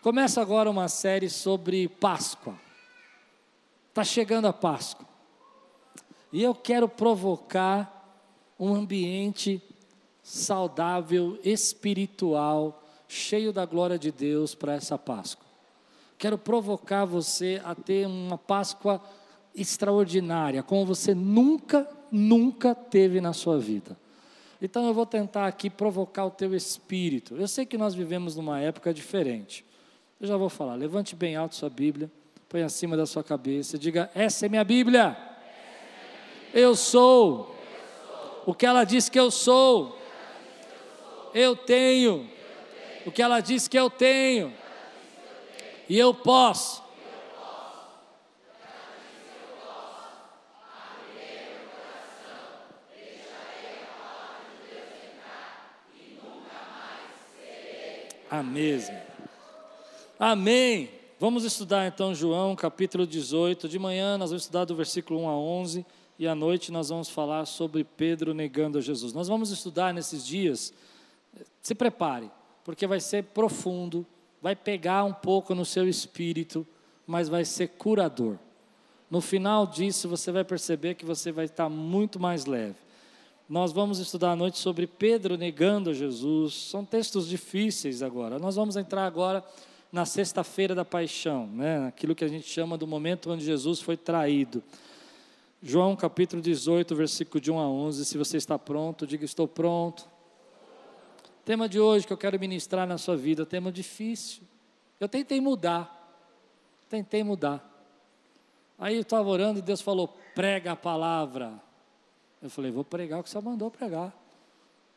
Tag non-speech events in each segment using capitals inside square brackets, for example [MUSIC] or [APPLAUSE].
Começa agora uma série sobre Páscoa. Está chegando a Páscoa. E eu quero provocar um ambiente saudável, espiritual, cheio da glória de Deus para essa Páscoa. Quero provocar você a ter uma Páscoa extraordinária, como você nunca, nunca teve na sua vida. Então eu vou tentar aqui provocar o teu espírito. Eu sei que nós vivemos numa época diferente. Eu já vou falar. Levante bem alto sua Bíblia, põe acima da sua cabeça e diga: Essa é minha Bíblia. Eu sou o que ela diz que eu sou. Eu tenho o que ela diz que eu tenho. E eu posso a mesma. Amém. Vamos estudar então João capítulo 18. De manhã nós vamos estudar do versículo 1 a 11 e à noite nós vamos falar sobre Pedro negando a Jesus. Nós vamos estudar nesses dias. Se prepare, porque vai ser profundo, vai pegar um pouco no seu espírito, mas vai ser curador. No final disso você vai perceber que você vai estar muito mais leve. Nós vamos estudar à noite sobre Pedro negando a Jesus. São textos difíceis agora. Nós vamos entrar agora na sexta-feira da paixão, né? aquilo que a gente chama do momento onde Jesus foi traído. João capítulo 18, versículo de 1 a 11. Se você está pronto, diga: Estou pronto. Tema de hoje que eu quero ministrar na sua vida, tema difícil. Eu tentei mudar, tentei mudar. Aí eu estava orando e Deus falou: prega a palavra. Eu falei, vou pregar o que você mandou pregar.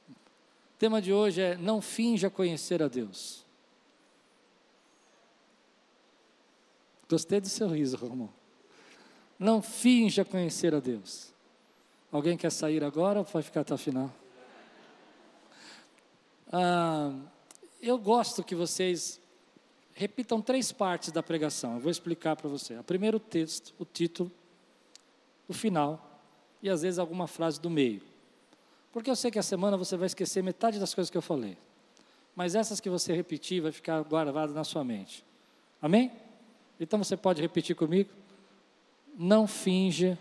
O tema de hoje é: não finja conhecer a Deus. Gostei do seu riso, Romão. Não finja conhecer a Deus. Alguém quer sair agora ou vai ficar até o final? Ah, eu gosto que vocês repitam três partes da pregação. Eu vou explicar para você. O primeiro texto, o título, o final e às vezes alguma frase do meio. Porque eu sei que a semana você vai esquecer metade das coisas que eu falei. Mas essas que você repetir vai ficar guardada na sua mente. Amém? Então você pode repetir comigo? Não finja.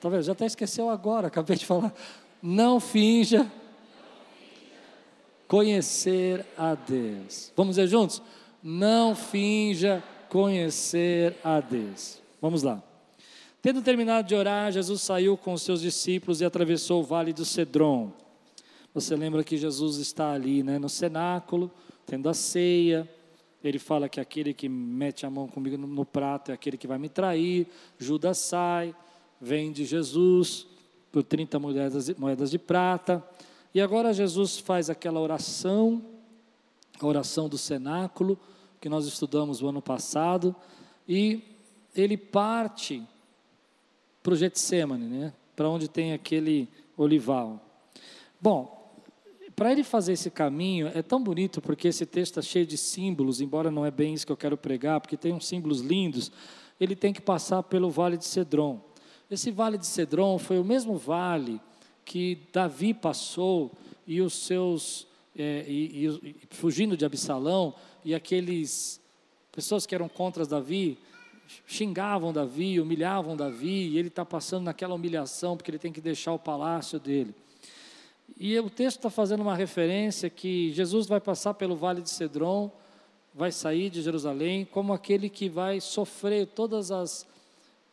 Talvez já até esqueceu agora, acabei de falar. Não finja conhecer a Deus. Vamos dizer juntos? Não finja conhecer a Deus. Vamos lá. Tendo terminado de orar, Jesus saiu com os seus discípulos e atravessou o vale do Cedron. Você lembra que Jesus está ali, né, no cenáculo, tendo a ceia. Ele fala que aquele que mete a mão comigo no, no prato é aquele que vai me trair. Judas sai, vende Jesus por 30 moedas, moedas de prata. E agora Jesus faz aquela oração, a oração do cenáculo, que nós estudamos o ano passado, e ele parte para o Getsemane, né? para onde tem aquele olival. Bom, para ele fazer esse caminho, é tão bonito porque esse texto está cheio de símbolos, embora não é bem isso que eu quero pregar, porque tem uns símbolos lindos, ele tem que passar pelo vale de Cedron. Esse vale de Cedron foi o mesmo vale que Davi passou e os seus, é, e, e, fugindo de Absalão, e aqueles pessoas que eram contra Davi, xingavam Davi, humilhavam Davi, e ele está passando naquela humilhação porque ele tem que deixar o palácio dele. E o texto está fazendo uma referência que Jesus vai passar pelo vale de Cedron, vai sair de Jerusalém, como aquele que vai sofrer todas as,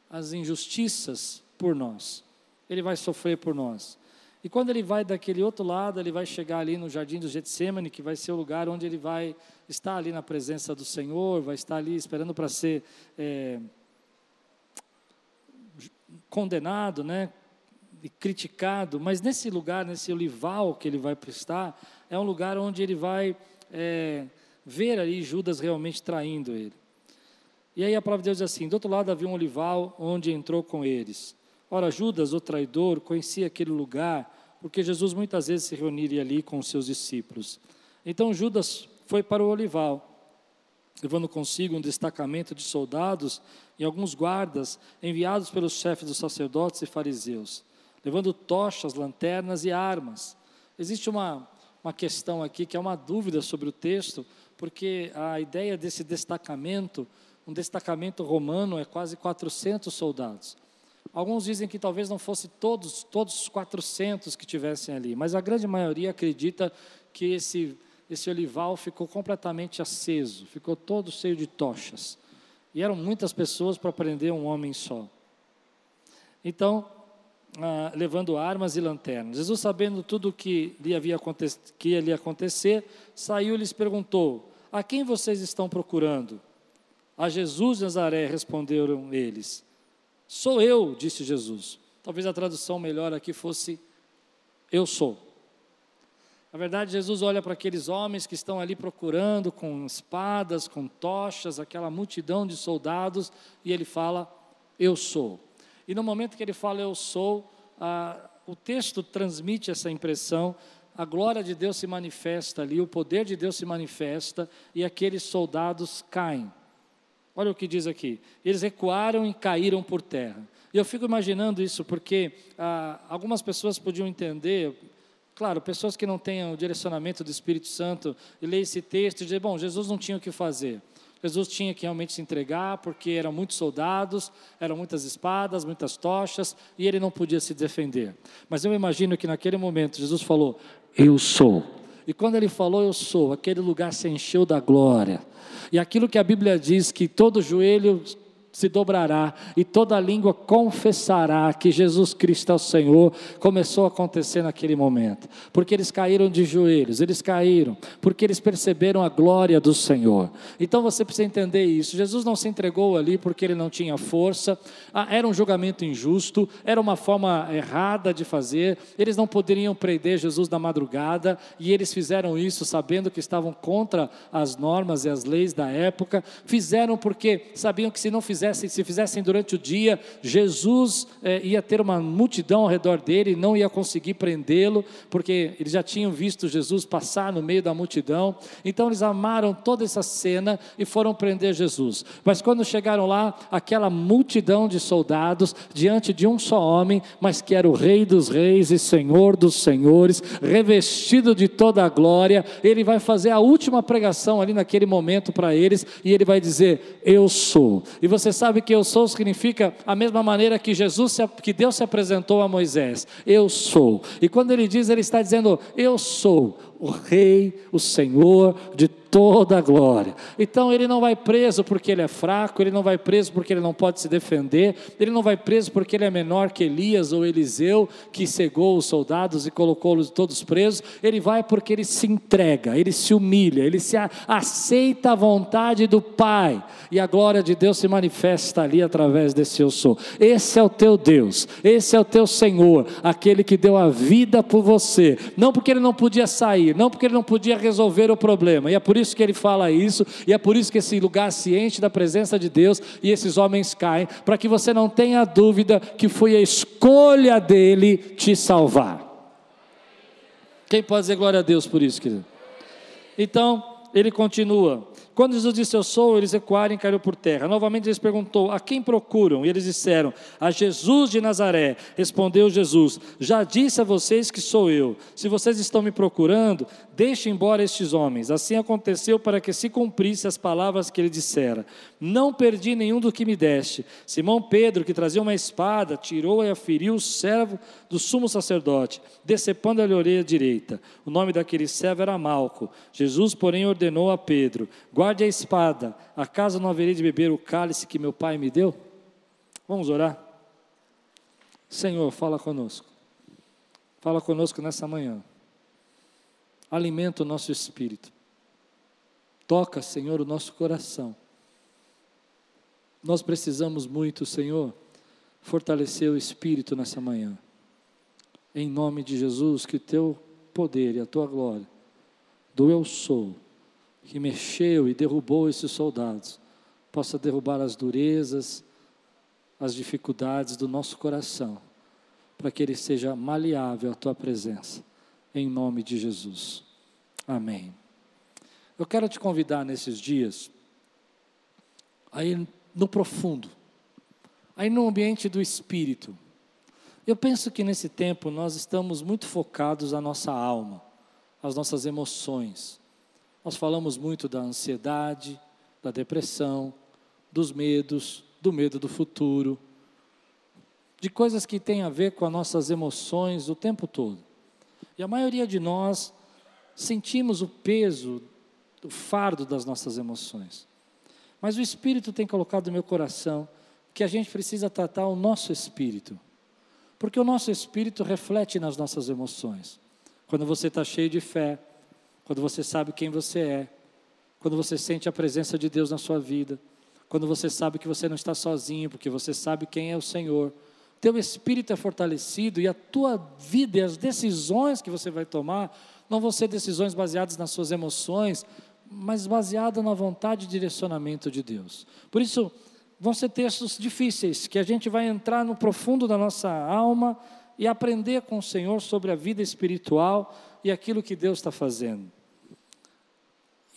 as injustiças por nós. Ele vai sofrer por nós. E quando ele vai daquele outro lado, ele vai chegar ali no jardim do Getsemane, que vai ser o lugar onde ele vai estar ali na presença do Senhor, vai estar ali esperando para ser é, condenado, né? E criticado, mas nesse lugar, nesse olival que ele vai prestar, é um lugar onde ele vai é, ver ali Judas realmente traindo ele. E aí a palavra de Deus diz assim: do outro lado havia um olival onde entrou com eles. Ora, Judas, o traidor, conhecia aquele lugar, porque Jesus muitas vezes se reuniria ali com os seus discípulos. Então Judas foi para o olival, levando consigo um destacamento de soldados e alguns guardas enviados pelos chefes dos sacerdotes e fariseus, levando tochas, lanternas e armas. Existe uma, uma questão aqui que é uma dúvida sobre o texto, porque a ideia desse destacamento, um destacamento romano é quase 400 soldados. Alguns dizem que talvez não fosse todos, todos os 400 que tivessem ali, mas a grande maioria acredita que esse, esse olival ficou completamente aceso, ficou todo cheio de tochas. E eram muitas pessoas para prender um homem só. Então, ah, levando armas e lanternas. Jesus, sabendo tudo que lhe havia que ia lhe acontecer, saiu e lhes perguntou: A quem vocês estão procurando? A Jesus de Nazaré, responderam eles. Sou eu, disse Jesus. Talvez a tradução melhor aqui fosse: Eu sou. Na verdade, Jesus olha para aqueles homens que estão ali procurando com espadas, com tochas, aquela multidão de soldados, e ele fala: Eu sou. E no momento que ele fala eu sou, o texto transmite essa impressão, a glória de Deus se manifesta ali, o poder de Deus se manifesta e aqueles soldados caem. Olha o que diz aqui: eles recuaram e caíram por terra. E eu fico imaginando isso porque ah, algumas pessoas podiam entender, claro, pessoas que não tenham o direcionamento do Espírito Santo, e ler esse texto e dizer: bom, Jesus não tinha o que fazer. Jesus tinha que realmente se entregar, porque eram muitos soldados, eram muitas espadas, muitas tochas, e ele não podia se defender. Mas eu imagino que naquele momento Jesus falou: Eu sou. E quando ele falou, Eu sou, aquele lugar se encheu da glória. E aquilo que a Bíblia diz que todo joelho se dobrará e toda língua confessará que Jesus Cristo é o Senhor, começou a acontecer naquele momento, porque eles caíram de joelhos, eles caíram, porque eles perceberam a glória do Senhor. Então você precisa entender isso. Jesus não se entregou ali porque ele não tinha força, ah, era um julgamento injusto, era uma forma errada de fazer, eles não poderiam prender Jesus na madrugada e eles fizeram isso sabendo que estavam contra as normas e as leis da época, fizeram porque sabiam que se não fizessem fizessem, se fizessem durante o dia, Jesus é, ia ter uma multidão ao redor dele, não ia conseguir prendê-lo, porque eles já tinham visto Jesus passar no meio da multidão. Então eles amaram toda essa cena e foram prender Jesus. Mas quando chegaram lá, aquela multidão de soldados diante de um só homem, mas que era o Rei dos Reis e Senhor dos Senhores, revestido de toda a glória, ele vai fazer a última pregação ali naquele momento para eles e ele vai dizer: Eu sou. E você sabe que eu sou significa a mesma maneira que Jesus, que Deus se apresentou a Moisés. Eu sou. E quando ele diz, ele está dizendo, eu sou o Rei, o Senhor de toda a glória. Então ele não vai preso porque ele é fraco, ele não vai preso porque ele não pode se defender, ele não vai preso porque ele é menor que Elias ou Eliseu, que cegou os soldados e colocou-los todos presos. Ele vai porque ele se entrega, ele se humilha, ele se aceita a vontade do Pai e a glória de Deus se manifesta ali através desse eu sou. Esse é o teu Deus, esse é o teu Senhor, aquele que deu a vida por você, não porque ele não podia sair, não porque ele não podia resolver o problema, e é por isso que ele fala isso, e é por isso que esse lugar enche da presença de Deus e esses homens caem, para que você não tenha dúvida que foi a escolha dele te salvar. Quem pode dizer glória a Deus por isso, querido? Então, ele continua. Quando Jesus disse eu sou, eles recuaram e caíram por terra. Novamente eles perguntou: A quem procuram? E eles disseram: A Jesus de Nazaré. Respondeu Jesus: Já disse a vocês que sou eu. Se vocês estão me procurando, deixem embora estes homens. Assim aconteceu para que se cumprisse as palavras que ele dissera. Não perdi nenhum do que me deste. Simão Pedro, que trazia uma espada, tirou e aferiu o servo do sumo sacerdote, decepando-lhe a orelha direita. O nome daquele servo era Malco. Jesus, porém, ordenou a Pedro: Guarde a espada, acaso não haverei de beber o cálice que meu pai me deu? Vamos orar? Senhor, fala conosco. Fala conosco nessa manhã. Alimenta o nosso espírito. Toca, Senhor, o nosso coração. Nós precisamos muito, Senhor, fortalecer o espírito nessa manhã. Em nome de Jesus, que teu poder e a tua glória do eu sou que mexeu e derrubou esses soldados, possa derrubar as durezas, as dificuldades do nosso coração, para que ele seja maleável à tua presença, em nome de Jesus. Amém. Eu quero te convidar nesses dias, aí no profundo, aí no ambiente do espírito. Eu penso que nesse tempo nós estamos muito focados na nossa alma as nossas emoções. Nós falamos muito da ansiedade, da depressão, dos medos, do medo do futuro, de coisas que têm a ver com as nossas emoções o tempo todo. E a maioria de nós sentimos o peso, o fardo das nossas emoções. Mas o Espírito tem colocado no meu coração que a gente precisa tratar o nosso espírito, porque o nosso espírito reflete nas nossas emoções. Quando você está cheio de fé, quando você sabe quem você é, quando você sente a presença de Deus na sua vida, quando você sabe que você não está sozinho, porque você sabe quem é o Senhor, teu espírito é fortalecido e a tua vida e as decisões que você vai tomar não vão ser decisões baseadas nas suas emoções, mas baseadas na vontade e direcionamento de Deus. Por isso, vão ser textos difíceis, que a gente vai entrar no profundo da nossa alma e aprender com o Senhor sobre a vida espiritual e aquilo que Deus está fazendo.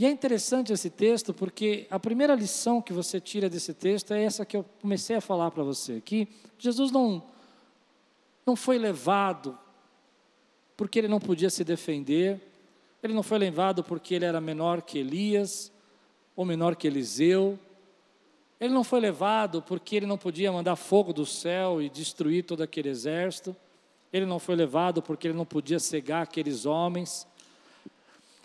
E é interessante esse texto porque a primeira lição que você tira desse texto é essa que eu comecei a falar para você, que Jesus não, não foi levado porque ele não podia se defender, ele não foi levado porque ele era menor que Elias ou menor que Eliseu, ele não foi levado porque ele não podia mandar fogo do céu e destruir todo aquele exército, ele não foi levado porque ele não podia cegar aqueles homens,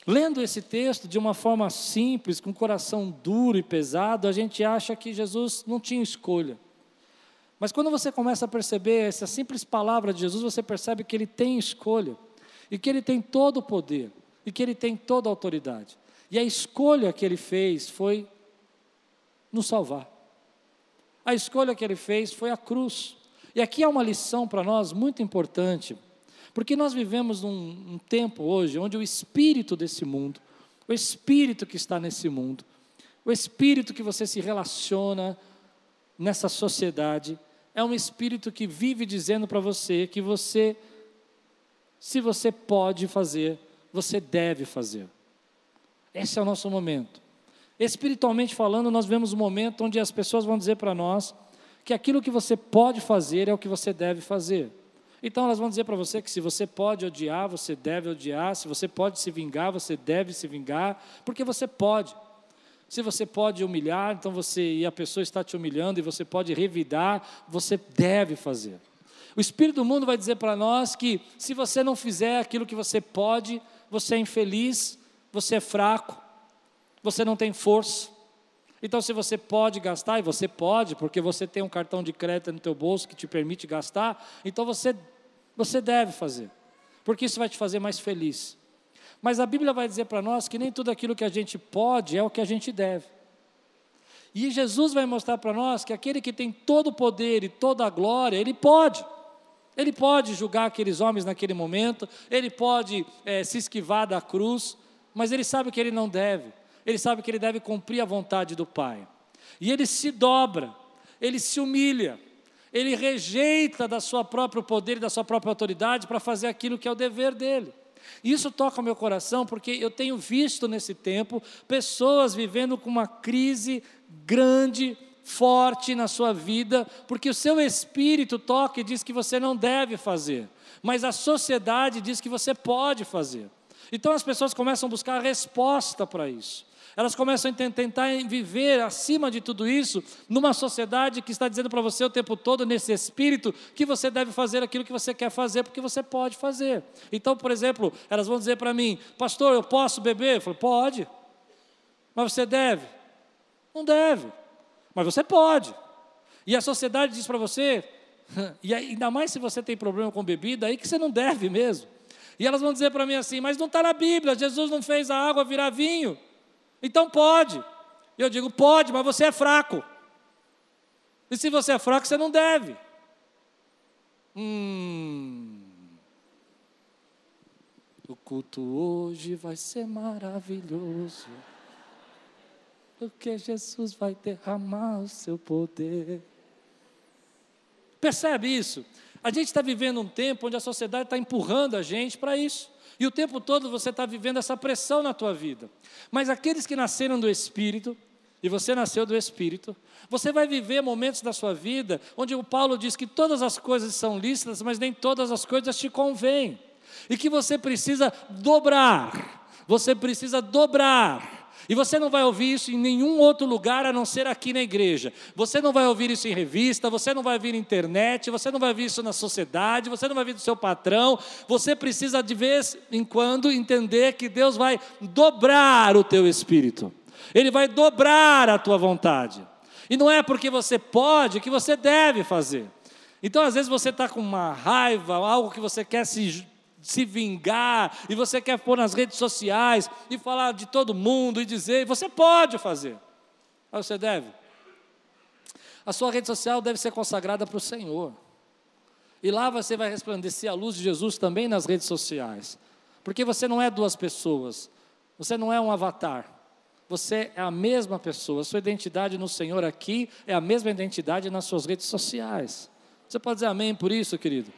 Lendo esse texto de uma forma simples, com coração duro e pesado, a gente acha que Jesus não tinha escolha. Mas quando você começa a perceber essa simples palavra de Jesus, você percebe que ele tem escolha, e que ele tem todo o poder, e que ele tem toda a autoridade. E a escolha que ele fez foi nos salvar. A escolha que ele fez foi a cruz. E aqui há uma lição para nós muito importante, porque nós vivemos num, um tempo hoje onde o espírito desse mundo, o espírito que está nesse mundo, o espírito que você se relaciona nessa sociedade, é um espírito que vive dizendo para você que você, se você pode fazer, você deve fazer. Esse é o nosso momento. Espiritualmente falando, nós vemos um momento onde as pessoas vão dizer para nós que aquilo que você pode fazer é o que você deve fazer. Então elas vão dizer para você que se você pode odiar, você deve odiar, se você pode se vingar, você deve se vingar, porque você pode. Se você pode humilhar, então você e a pessoa está te humilhando e você pode revidar, você deve fazer. O espírito do mundo vai dizer para nós que se você não fizer aquilo que você pode, você é infeliz, você é fraco, você não tem força. Então, se você pode gastar, e você pode, porque você tem um cartão de crédito no teu bolso que te permite gastar, então você você deve fazer, porque isso vai te fazer mais feliz. Mas a Bíblia vai dizer para nós que nem tudo aquilo que a gente pode é o que a gente deve. E Jesus vai mostrar para nós que aquele que tem todo o poder e toda a glória, ele pode. Ele pode julgar aqueles homens naquele momento, ele pode é, se esquivar da cruz, mas ele sabe que ele não deve. Ele sabe que ele deve cumprir a vontade do Pai. E ele se dobra, ele se humilha, ele rejeita da sua próprio poder e da sua própria autoridade para fazer aquilo que é o dever dele. Isso toca o meu coração porque eu tenho visto nesse tempo pessoas vivendo com uma crise grande, forte na sua vida, porque o seu espírito toca e diz que você não deve fazer, mas a sociedade diz que você pode fazer. Então as pessoas começam a buscar a resposta para isso. Elas começam a tentar viver acima de tudo isso, numa sociedade que está dizendo para você o tempo todo, nesse espírito, que você deve fazer aquilo que você quer fazer, porque você pode fazer. Então, por exemplo, elas vão dizer para mim, pastor, eu posso beber? Eu falo, pode. Mas você deve? Não deve. Mas você pode. E a sociedade diz para você, [LAUGHS] e ainda mais se você tem problema com bebida, aí que você não deve mesmo. E elas vão dizer para mim assim: mas não está na Bíblia, Jesus não fez a água virar vinho. Então pode. Eu digo, pode, mas você é fraco. E se você é fraco, você não deve. Hum. O culto hoje vai ser maravilhoso. Porque Jesus vai derramar o seu poder. Percebe isso? A gente está vivendo um tempo onde a sociedade está empurrando a gente para isso. E o tempo todo você está vivendo essa pressão na tua vida. Mas aqueles que nasceram do Espírito, e você nasceu do Espírito, você vai viver momentos da sua vida onde o Paulo diz que todas as coisas são lícitas, mas nem todas as coisas te convêm. e que você precisa dobrar. Você precisa dobrar. E você não vai ouvir isso em nenhum outro lugar a não ser aqui na igreja. Você não vai ouvir isso em revista, você não vai ouvir na internet, você não vai ouvir isso na sociedade, você não vai ouvir do seu patrão. Você precisa de vez em quando entender que Deus vai dobrar o teu espírito. Ele vai dobrar a tua vontade. E não é porque você pode que você deve fazer. Então, às vezes, você está com uma raiva, algo que você quer se, se vingar, e você quer pôr nas redes sociais e falar de todo mundo e dizer, você pode fazer. Mas você deve. A sua rede social deve ser consagrada para o Senhor. E lá você vai resplandecer a luz de Jesus também nas redes sociais. Porque você não é duas pessoas, você não é um avatar. Você é a mesma pessoa, sua identidade no Senhor aqui é a mesma identidade nas suas redes sociais. Você pode dizer amém por isso, querido?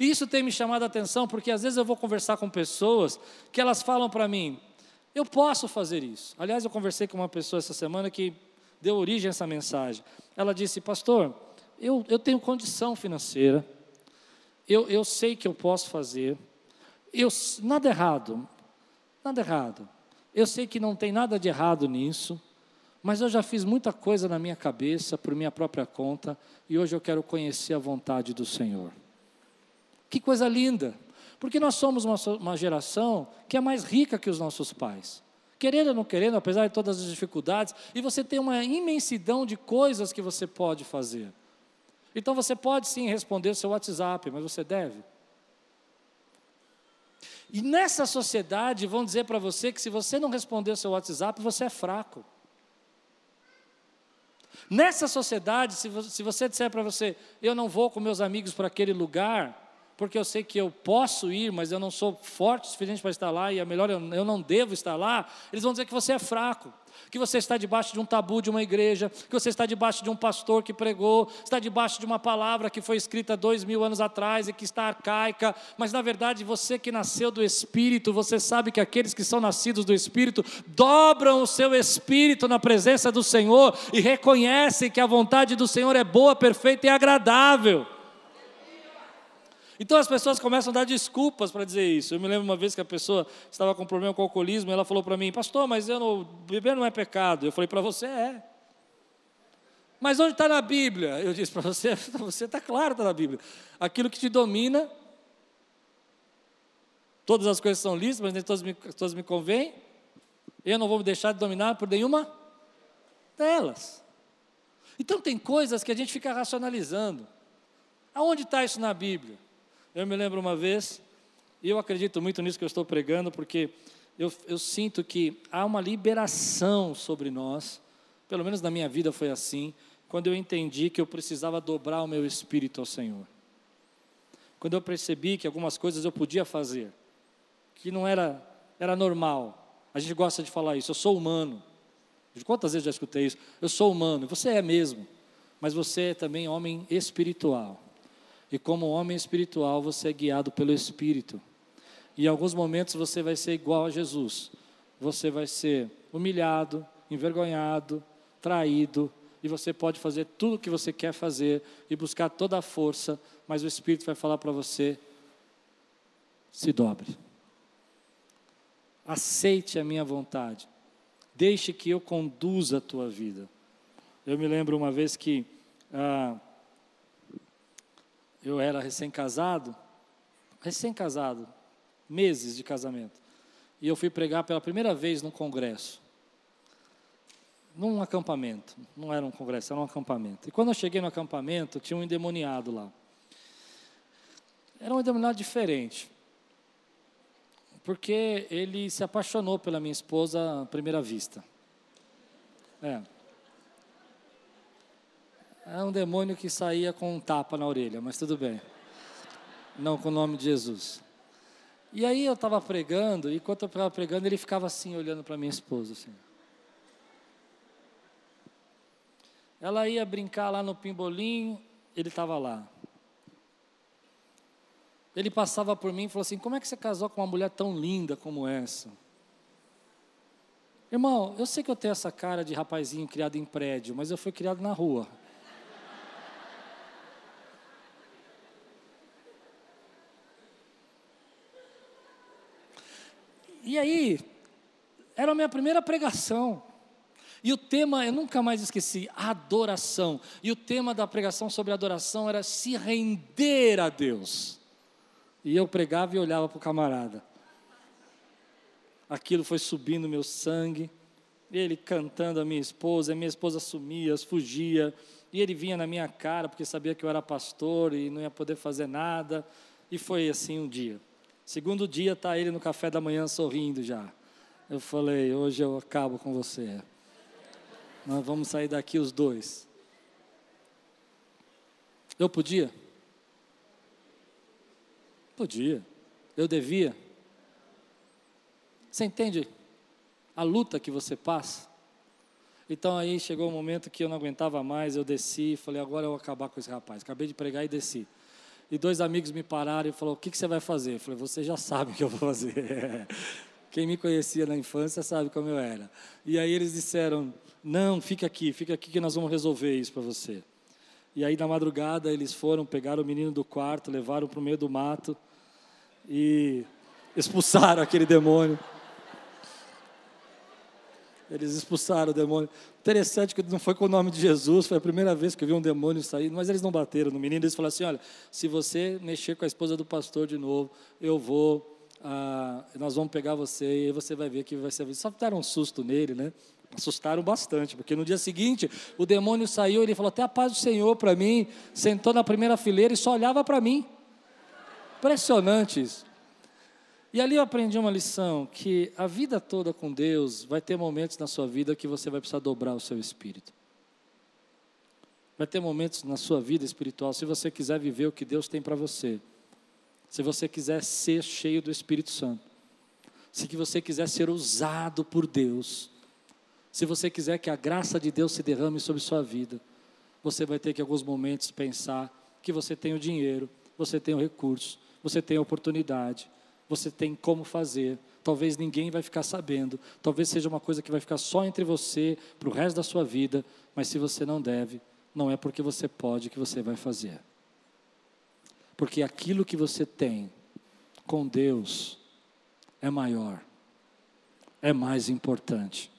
E isso tem me chamado a atenção, porque às vezes eu vou conversar com pessoas que elas falam para mim, eu posso fazer isso. Aliás, eu conversei com uma pessoa essa semana que deu origem a essa mensagem. Ela disse, pastor, eu, eu tenho condição financeira, eu, eu sei que eu posso fazer, eu, nada errado, nada errado. Eu sei que não tem nada de errado nisso, mas eu já fiz muita coisa na minha cabeça, por minha própria conta, e hoje eu quero conhecer a vontade do Senhor. Que coisa linda! Porque nós somos uma, uma geração que é mais rica que os nossos pais. Querendo ou não querendo, apesar de todas as dificuldades, e você tem uma imensidão de coisas que você pode fazer. Então você pode sim responder o seu WhatsApp, mas você deve. E nessa sociedade vão dizer para você que se você não responder o seu WhatsApp, você é fraco. Nessa sociedade, se você disser para você, eu não vou com meus amigos para aquele lugar, porque eu sei que eu posso ir, mas eu não sou forte o suficiente para estar lá, e é melhor eu, não devo estar lá, eles vão dizer que você é fraco, que você está debaixo de um tabu de uma igreja, que você está debaixo de um pastor que pregou, está debaixo de uma palavra que foi escrita dois mil anos atrás e que está arcaica, mas na verdade você que nasceu do Espírito, você sabe que aqueles que são nascidos do Espírito dobram o seu espírito na presença do Senhor e reconhecem que a vontade do Senhor é boa, perfeita e agradável. Então as pessoas começam a dar desculpas para dizer isso. Eu me lembro uma vez que a pessoa estava com problema com alcoolismo, e ela falou para mim, pastor, mas eu não, beber não é pecado. Eu falei, para você é. Mas onde está na Bíblia? Eu disse para você, [LAUGHS] você está claro, está na Bíblia. Aquilo que te domina, todas as coisas são lícitas, mas nem todas me, todas me convêm. Eu não vou me deixar de dominar por nenhuma delas. Então tem coisas que a gente fica racionalizando. Aonde está isso na Bíblia? Eu me lembro uma vez, e eu acredito muito nisso que eu estou pregando, porque eu, eu sinto que há uma liberação sobre nós, pelo menos na minha vida foi assim, quando eu entendi que eu precisava dobrar o meu espírito ao Senhor. Quando eu percebi que algumas coisas eu podia fazer, que não era, era normal. A gente gosta de falar isso, eu sou humano. Quantas vezes já escutei isso? Eu sou humano, você é mesmo, mas você é também homem espiritual. E como homem espiritual, você é guiado pelo Espírito. E em alguns momentos você vai ser igual a Jesus. Você vai ser humilhado, envergonhado, traído, e você pode fazer tudo o que você quer fazer e buscar toda a força, mas o Espírito vai falar para você: se dobre. Aceite a minha vontade. Deixe que eu conduza a tua vida. Eu me lembro uma vez que ah, eu era recém-casado, recém-casado, meses de casamento. E eu fui pregar pela primeira vez num congresso. Num acampamento. Não era um congresso, era um acampamento. E quando eu cheguei no acampamento, tinha um endemoniado lá. Era um endemoniado diferente. Porque ele se apaixonou pela minha esposa à primeira vista. É. É um demônio que saía com um tapa na orelha, mas tudo bem. Não com o nome de Jesus. E aí eu estava pregando, e enquanto eu estava pregando, ele ficava assim, olhando para minha esposa. Assim. Ela ia brincar lá no pimbolim, ele estava lá. Ele passava por mim e falou assim: Como é que você casou com uma mulher tão linda como essa? Irmão, eu sei que eu tenho essa cara de rapazinho criado em prédio, mas eu fui criado na rua. E aí, era a minha primeira pregação. E o tema, eu nunca mais esqueci, adoração. E o tema da pregação sobre adoração era se render a Deus. E eu pregava e olhava para o camarada. Aquilo foi subindo meu sangue. Ele cantando a minha esposa, a minha esposa sumia, fugia. E ele vinha na minha cara porque sabia que eu era pastor e não ia poder fazer nada. E foi assim um dia. Segundo dia, está ele no café da manhã sorrindo já. Eu falei: hoje eu acabo com você. Nós vamos sair daqui os dois. Eu podia? Podia. Eu devia. Você entende a luta que você passa? Então aí chegou o um momento que eu não aguentava mais, eu desci e falei, agora eu vou acabar com esse rapaz. Acabei de pregar e desci. E dois amigos me pararam e falaram, o que, que você vai fazer? Eu falei, você já sabe o que eu vou fazer. [LAUGHS] Quem me conhecia na infância sabe como eu era. E aí eles disseram, não, fica aqui, fica aqui que nós vamos resolver isso para você. E aí na madrugada eles foram, pegaram o menino do quarto, levaram para o meio do mato e expulsaram aquele demônio. Eles expulsaram o demônio. Interessante que não foi com o nome de Jesus, foi a primeira vez que eu vi um demônio sair, mas eles não bateram no menino, eles falaram assim: olha, se você mexer com a esposa do pastor de novo, eu vou, ah, nós vamos pegar você e você vai ver que vai ser. Só deram um susto nele, né? Assustaram bastante, porque no dia seguinte o demônio saiu, ele falou: até a paz do Senhor para mim, sentou na primeira fileira e só olhava para mim. Impressionante isso. E ali eu aprendi uma lição: que a vida toda com Deus vai ter momentos na sua vida que você vai precisar dobrar o seu espírito. Vai ter momentos na sua vida espiritual, se você quiser viver o que Deus tem para você, se você quiser ser cheio do Espírito Santo, se você quiser ser usado por Deus, se você quiser que a graça de Deus se derrame sobre sua vida, você vai ter que, em alguns momentos, pensar que você tem o dinheiro, você tem o recurso, você tem a oportunidade, você tem como fazer. Talvez ninguém vai ficar sabendo. Talvez seja uma coisa que vai ficar só entre você para o resto da sua vida. Mas se você não deve, não é porque você pode que você vai fazer. Porque aquilo que você tem com Deus é maior, é mais importante.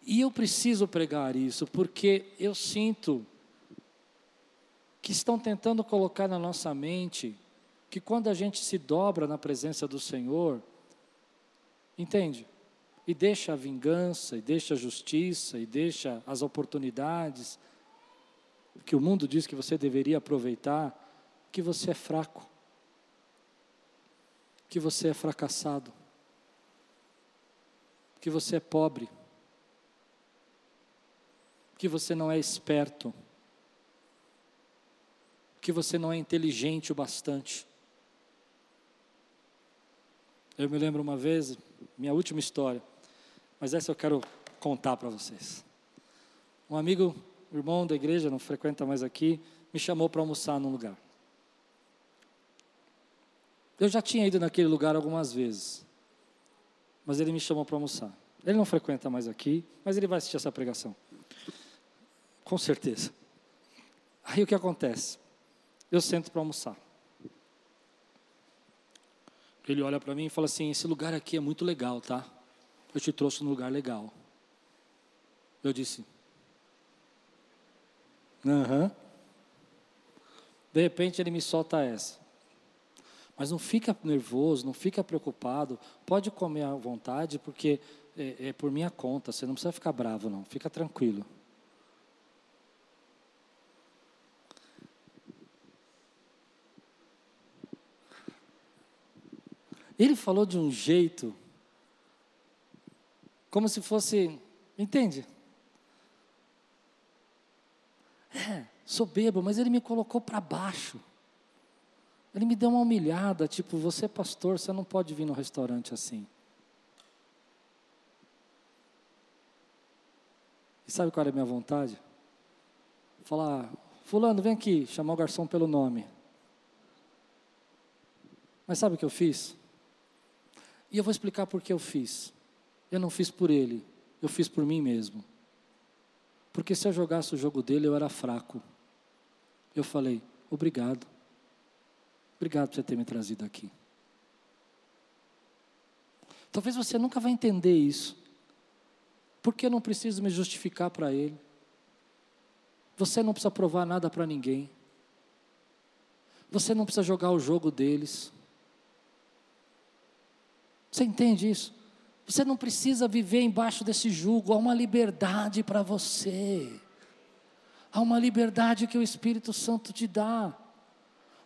E eu preciso pregar isso porque eu sinto que estão tentando colocar na nossa mente que quando a gente se dobra na presença do Senhor, entende? E deixa a vingança, e deixa a justiça, e deixa as oportunidades que o mundo diz que você deveria aproveitar, que você é fraco, que você é fracassado, que você é pobre, que você não é esperto, que você não é inteligente o bastante. Eu me lembro uma vez, minha última história, mas essa eu quero contar para vocês. Um amigo, irmão da igreja, não frequenta mais aqui, me chamou para almoçar num lugar. Eu já tinha ido naquele lugar algumas vezes, mas ele me chamou para almoçar. Ele não frequenta mais aqui, mas ele vai assistir essa pregação. Com certeza. Aí o que acontece? Eu sento para almoçar. Ele olha para mim e fala assim: Esse lugar aqui é muito legal, tá? Eu te trouxe num lugar legal. Eu disse: Aham. De repente ele me solta essa. Mas não fica nervoso, não fica preocupado. Pode comer à vontade, porque é, é por minha conta. Você não precisa ficar bravo, não. Fica tranquilo. Ele falou de um jeito, como se fosse, entende? É, sou bebo, mas ele me colocou para baixo. Ele me deu uma humilhada, tipo, você é pastor, você não pode vir no restaurante assim. E sabe qual era a minha vontade? Falar, fulano, vem aqui, chamar o garçom pelo nome. Mas sabe o que eu fiz? E eu vou explicar por que eu fiz. Eu não fiz por ele, eu fiz por mim mesmo. Porque se eu jogasse o jogo dele, eu era fraco. Eu falei: obrigado. Obrigado por você ter me trazido aqui. Talvez você nunca vai entender isso. Porque eu não preciso me justificar para Ele. Você não precisa provar nada para ninguém. Você não precisa jogar o jogo deles. Você entende isso? Você não precisa viver embaixo desse jugo, há uma liberdade para você. Há uma liberdade que o Espírito Santo te dá.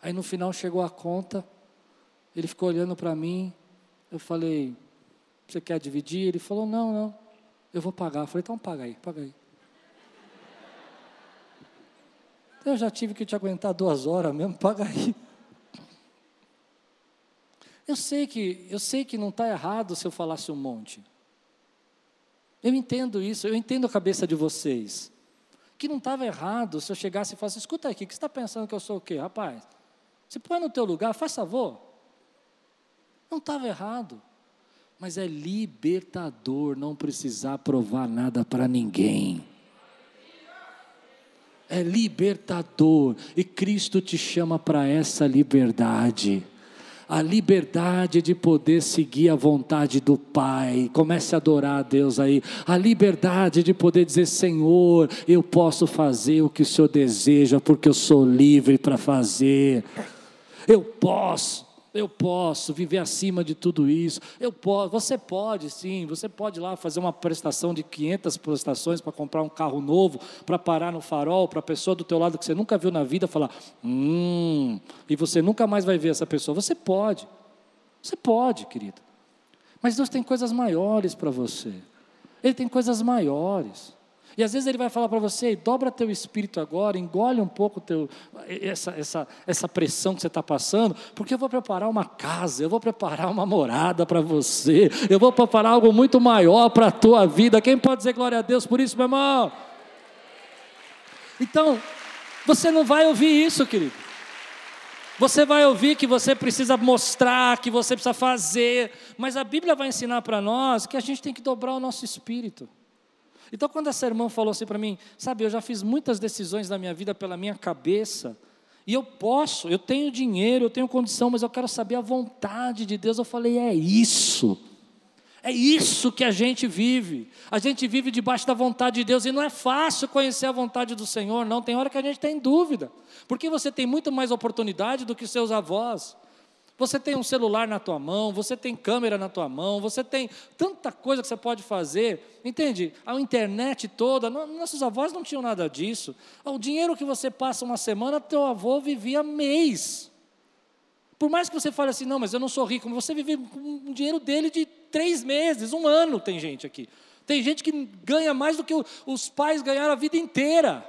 Aí no final chegou a conta, ele ficou olhando para mim, eu falei, você quer dividir? Ele falou, não, não, eu vou pagar. Eu falei, então paga aí, paga aí. Eu já tive que te aguentar duas horas mesmo, [LAUGHS] paga aí. Eu sei que, eu sei que não está errado se eu falasse um monte. Eu entendo isso, eu entendo a cabeça de vocês. Que não estava errado se eu chegasse e falasse, escuta aqui, que você está pensando que eu sou o quê, rapaz? Se põe no teu lugar, faz favor. Não estava errado. Mas é libertador não precisar provar nada para ninguém. É libertador. E Cristo te chama para essa liberdade a liberdade de poder seguir a vontade do Pai. Comece a adorar a Deus aí. A liberdade de poder dizer: Senhor, eu posso fazer o que o Senhor deseja, porque eu sou livre para fazer. Eu posso. Eu posso viver acima de tudo isso. Eu posso, você pode sim, você pode lá fazer uma prestação de 500 prestações para comprar um carro novo, para parar no farol, para a pessoa do teu lado que você nunca viu na vida falar, hum, e você nunca mais vai ver essa pessoa. Você pode, você pode, querido. Mas Deus tem coisas maiores para você. Ele tem coisas maiores. E às vezes ele vai falar para você, dobra teu espírito agora, engole um pouco teu, essa, essa, essa pressão que você está passando, porque eu vou preparar uma casa, eu vou preparar uma morada para você, eu vou preparar algo muito maior para a tua vida. Quem pode dizer glória a Deus por isso, meu irmão? Então, você não vai ouvir isso, querido. Você vai ouvir que você precisa mostrar, que você precisa fazer, mas a Bíblia vai ensinar para nós que a gente tem que dobrar o nosso espírito. Então, quando essa irmã falou assim para mim, sabe, eu já fiz muitas decisões na minha vida pela minha cabeça, e eu posso, eu tenho dinheiro, eu tenho condição, mas eu quero saber a vontade de Deus. Eu falei, é isso. É isso que a gente vive. A gente vive debaixo da vontade de Deus e não é fácil conhecer a vontade do Senhor, não. Tem hora que a gente tem dúvida, porque você tem muito mais oportunidade do que seus avós. Você tem um celular na tua mão, você tem câmera na tua mão, você tem tanta coisa que você pode fazer, entende? A internet toda, nossos avós não tinham nada disso. O dinheiro que você passa uma semana, teu avô vivia mês. Por mais que você fale assim, não, mas eu não sou rico, você vive com o dinheiro dele de três meses, um ano, tem gente aqui. Tem gente que ganha mais do que os pais ganharam a vida inteira.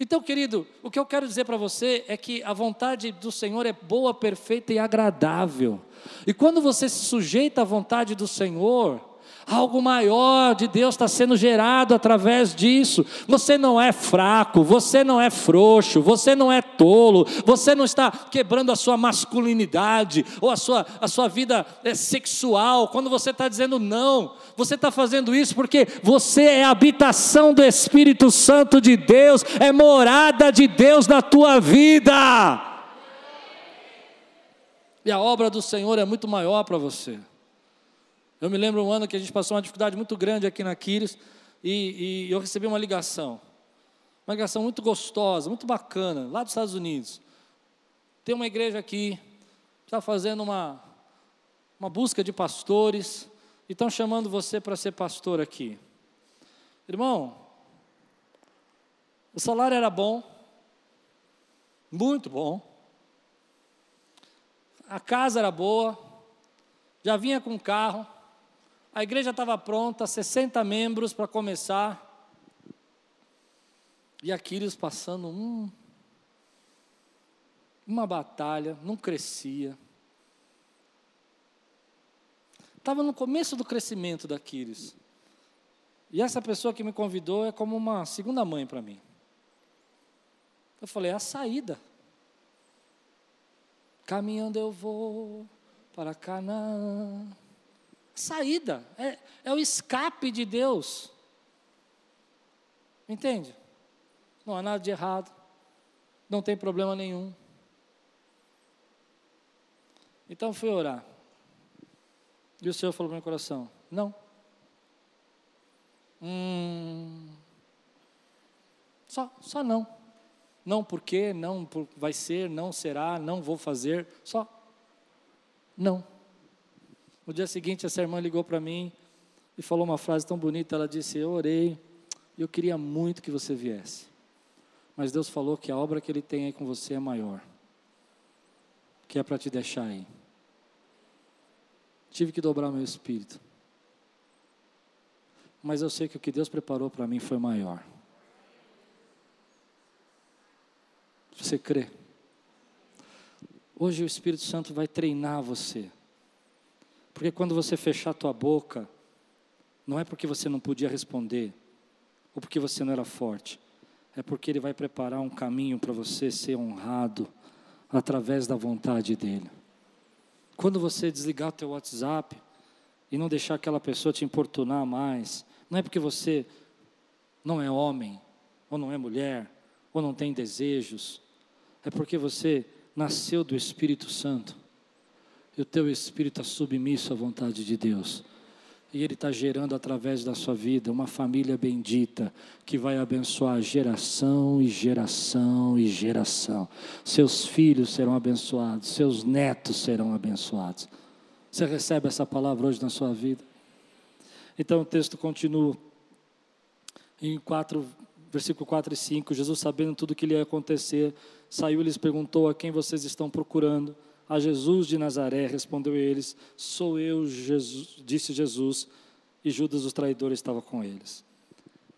Então, querido, o que eu quero dizer para você é que a vontade do Senhor é boa, perfeita e agradável. E quando você se sujeita à vontade do Senhor, Algo maior de Deus está sendo gerado através disso. Você não é fraco, você não é frouxo, você não é tolo, você não está quebrando a sua masculinidade ou a sua, a sua vida é, sexual. Quando você está dizendo não, você está fazendo isso porque você é habitação do Espírito Santo de Deus, é morada de Deus na tua vida. E a obra do Senhor é muito maior para você. Eu me lembro um ano que a gente passou uma dificuldade muito grande aqui na Quiris e, e eu recebi uma ligação. Uma ligação muito gostosa, muito bacana, lá dos Estados Unidos. Tem uma igreja aqui, está fazendo uma, uma busca de pastores e estão chamando você para ser pastor aqui. Irmão, o salário era bom, muito bom. A casa era boa, já vinha com carro. A igreja estava pronta, 60 membros para começar. E Aquiles passando um, uma batalha, não crescia. Estava no começo do crescimento da Aquiles. E essa pessoa que me convidou é como uma segunda mãe para mim. Eu falei, é a saída. Caminhando eu vou para Canaã saída, é, é o escape de Deus. Entende? Não há nada de errado, não tem problema nenhum. Então fui orar. E o Senhor falou no meu coração: Não. Hum, só, só não. Não porque, não por, vai ser, não será, não vou fazer, só não. No dia seguinte, essa irmã ligou para mim e falou uma frase tão bonita. Ela disse: Eu orei, eu queria muito que você viesse, mas Deus falou que a obra que Ele tem aí com você é maior, que é para te deixar aí. Tive que dobrar meu espírito. Mas eu sei que o que Deus preparou para mim foi maior. Você crê? Hoje o Espírito Santo vai treinar você. Porque quando você fechar a tua boca, não é porque você não podia responder, ou porque você não era forte, é porque Ele vai preparar um caminho para você ser honrado através da vontade dEle. Quando você desligar o teu WhatsApp e não deixar aquela pessoa te importunar mais, não é porque você não é homem, ou não é mulher, ou não tem desejos, é porque você nasceu do Espírito Santo, e o teu espírito está submisso à vontade de Deus. E Ele está gerando através da sua vida uma família bendita que vai abençoar geração e geração e geração. Seus filhos serão abençoados, seus netos serão abençoados. Você recebe essa palavra hoje na sua vida? Então o texto continua. Em 4, versículo 4 e 5, Jesus sabendo tudo o que lhe ia acontecer, saiu e lhes perguntou a quem vocês estão procurando a Jesus de Nazaré, respondeu eles: Sou eu, Jesus, disse Jesus, e Judas, os traidores, estava com eles.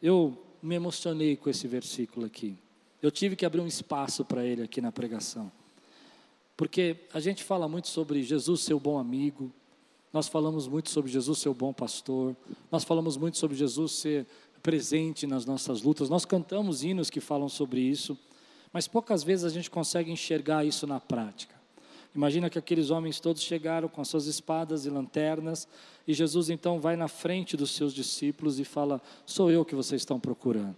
Eu me emocionei com esse versículo aqui. Eu tive que abrir um espaço para ele aqui na pregação. Porque a gente fala muito sobre Jesus, seu bom amigo, nós falamos muito sobre Jesus, seu bom pastor, nós falamos muito sobre Jesus ser presente nas nossas lutas, nós cantamos hinos que falam sobre isso, mas poucas vezes a gente consegue enxergar isso na prática. Imagina que aqueles homens todos chegaram com as suas espadas e lanternas, e Jesus então vai na frente dos seus discípulos e fala: Sou eu que vocês estão procurando.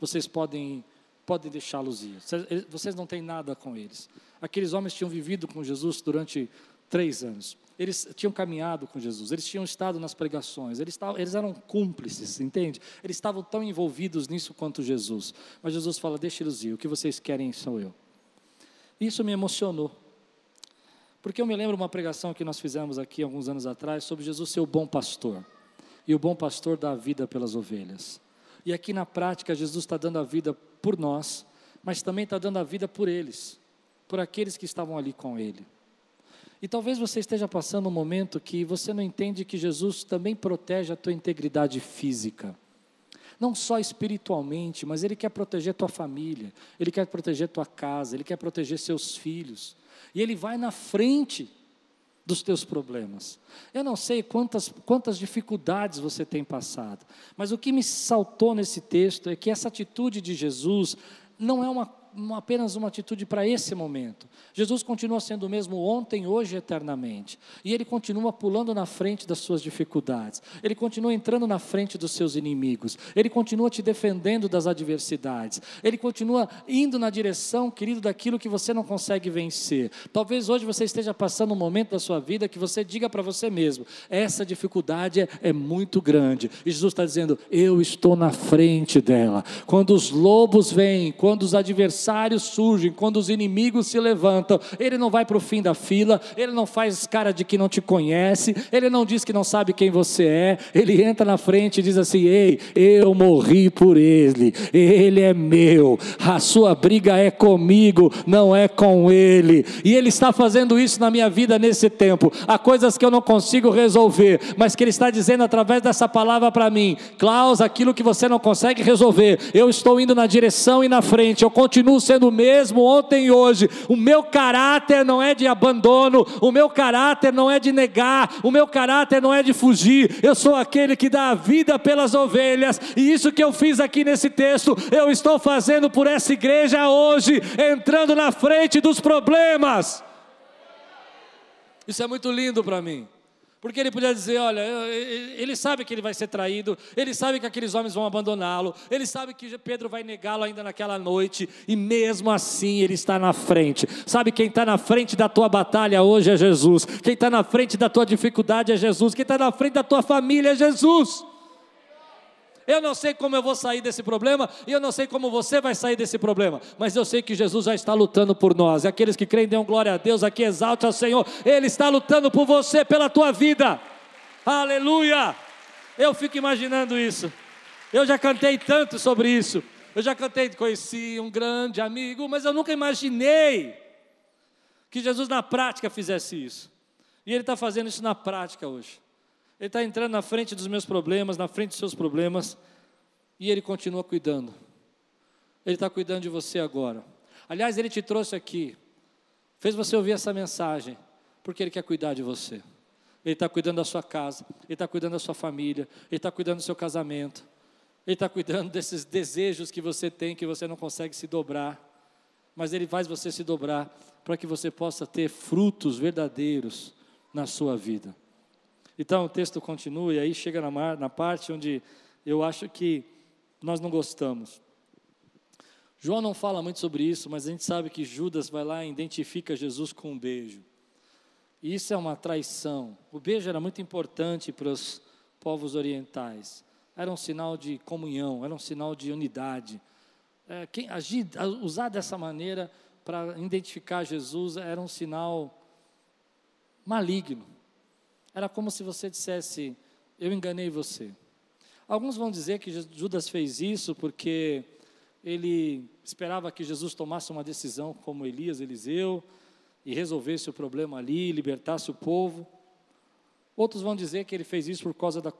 Vocês podem, podem deixá-los ir. Vocês não têm nada com eles. Aqueles homens tinham vivido com Jesus durante três anos. Eles tinham caminhado com Jesus, eles tinham estado nas pregações, eles, eles eram cúmplices, entende? Eles estavam tão envolvidos nisso quanto Jesus. Mas Jesus fala: Deixe eles ir, o que vocês querem sou eu. Isso me emocionou. Porque eu me lembro uma pregação que nós fizemos aqui alguns anos atrás sobre Jesus ser o bom pastor. E o bom pastor dá a vida pelas ovelhas. E aqui na prática, Jesus está dando a vida por nós, mas também está dando a vida por eles, por aqueles que estavam ali com ele. E talvez você esteja passando um momento que você não entende que Jesus também protege a tua integridade física. Não só espiritualmente, mas Ele quer proteger tua família, Ele quer proteger tua casa, Ele quer proteger seus filhos. E Ele vai na frente dos teus problemas. Eu não sei quantas, quantas dificuldades você tem passado, mas o que me saltou nesse texto é que essa atitude de Jesus não é uma uma, apenas uma atitude para esse momento. Jesus continua sendo o mesmo ontem, hoje e eternamente. E ele continua pulando na frente das suas dificuldades. Ele continua entrando na frente dos seus inimigos. Ele continua te defendendo das adversidades. Ele continua indo na direção, querido, daquilo que você não consegue vencer. Talvez hoje você esteja passando um momento da sua vida que você diga para você mesmo: essa dificuldade é, é muito grande. E Jesus está dizendo: eu estou na frente dela. Quando os lobos vêm, quando os adversários adversários surgem, quando os inimigos se levantam, ele não vai para o fim da fila, ele não faz cara de que não te conhece, ele não diz que não sabe quem você é, ele entra na frente e diz assim: Ei, eu morri por ele, ele é meu, a sua briga é comigo, não é com ele, e ele está fazendo isso na minha vida nesse tempo. Há coisas que eu não consigo resolver, mas que ele está dizendo através dessa palavra para mim: Klaus, aquilo que você não consegue resolver, eu estou indo na direção e na frente, eu continuo continuo sendo o mesmo ontem e hoje. O meu caráter não é de abandono, o meu caráter não é de negar, o meu caráter não é de fugir. Eu sou aquele que dá a vida pelas ovelhas, e isso que eu fiz aqui nesse texto, eu estou fazendo por essa igreja hoje, entrando na frente dos problemas. Isso é muito lindo para mim. Porque ele podia dizer: olha, ele sabe que ele vai ser traído, ele sabe que aqueles homens vão abandoná-lo, ele sabe que Pedro vai negá-lo ainda naquela noite, e mesmo assim ele está na frente. Sabe quem está na frente da tua batalha hoje é Jesus, quem está na frente da tua dificuldade é Jesus, quem está na frente da tua família é Jesus. Eu não sei como eu vou sair desse problema, e eu não sei como você vai sair desse problema, mas eu sei que Jesus já está lutando por nós. E aqueles que creem, dêem glória a Deus, aqui exalte ao Senhor, Ele está lutando por você, pela tua vida. Aleluia! Eu fico imaginando isso. Eu já cantei tanto sobre isso. Eu já cantei, conheci um grande amigo, mas eu nunca imaginei que Jesus na prática fizesse isso. E Ele está fazendo isso na prática hoje. Ele está entrando na frente dos meus problemas, na frente dos seus problemas, e Ele continua cuidando. Ele está cuidando de você agora. Aliás, Ele te trouxe aqui, fez você ouvir essa mensagem, porque Ele quer cuidar de você. Ele está cuidando da sua casa, Ele está cuidando da sua família, Ele está cuidando do seu casamento, Ele está cuidando [LAUGHS] desses desejos que você tem, que você não consegue se dobrar, mas Ele faz você se dobrar para que você possa ter frutos verdadeiros na sua vida. Então o texto continua e aí chega na, na parte onde eu acho que nós não gostamos. João não fala muito sobre isso, mas a gente sabe que Judas vai lá e identifica Jesus com um beijo. E isso é uma traição. O beijo era muito importante para os povos orientais. Era um sinal de comunhão, era um sinal de unidade. É, quem agir, usar dessa maneira para identificar Jesus era um sinal maligno. Era como se você dissesse: Eu enganei você. Alguns vão dizer que Judas fez isso porque ele esperava que Jesus tomasse uma decisão como Elias, Eliseu, e resolvesse o problema ali, libertasse o povo. Outros vão dizer que ele fez isso por causa da,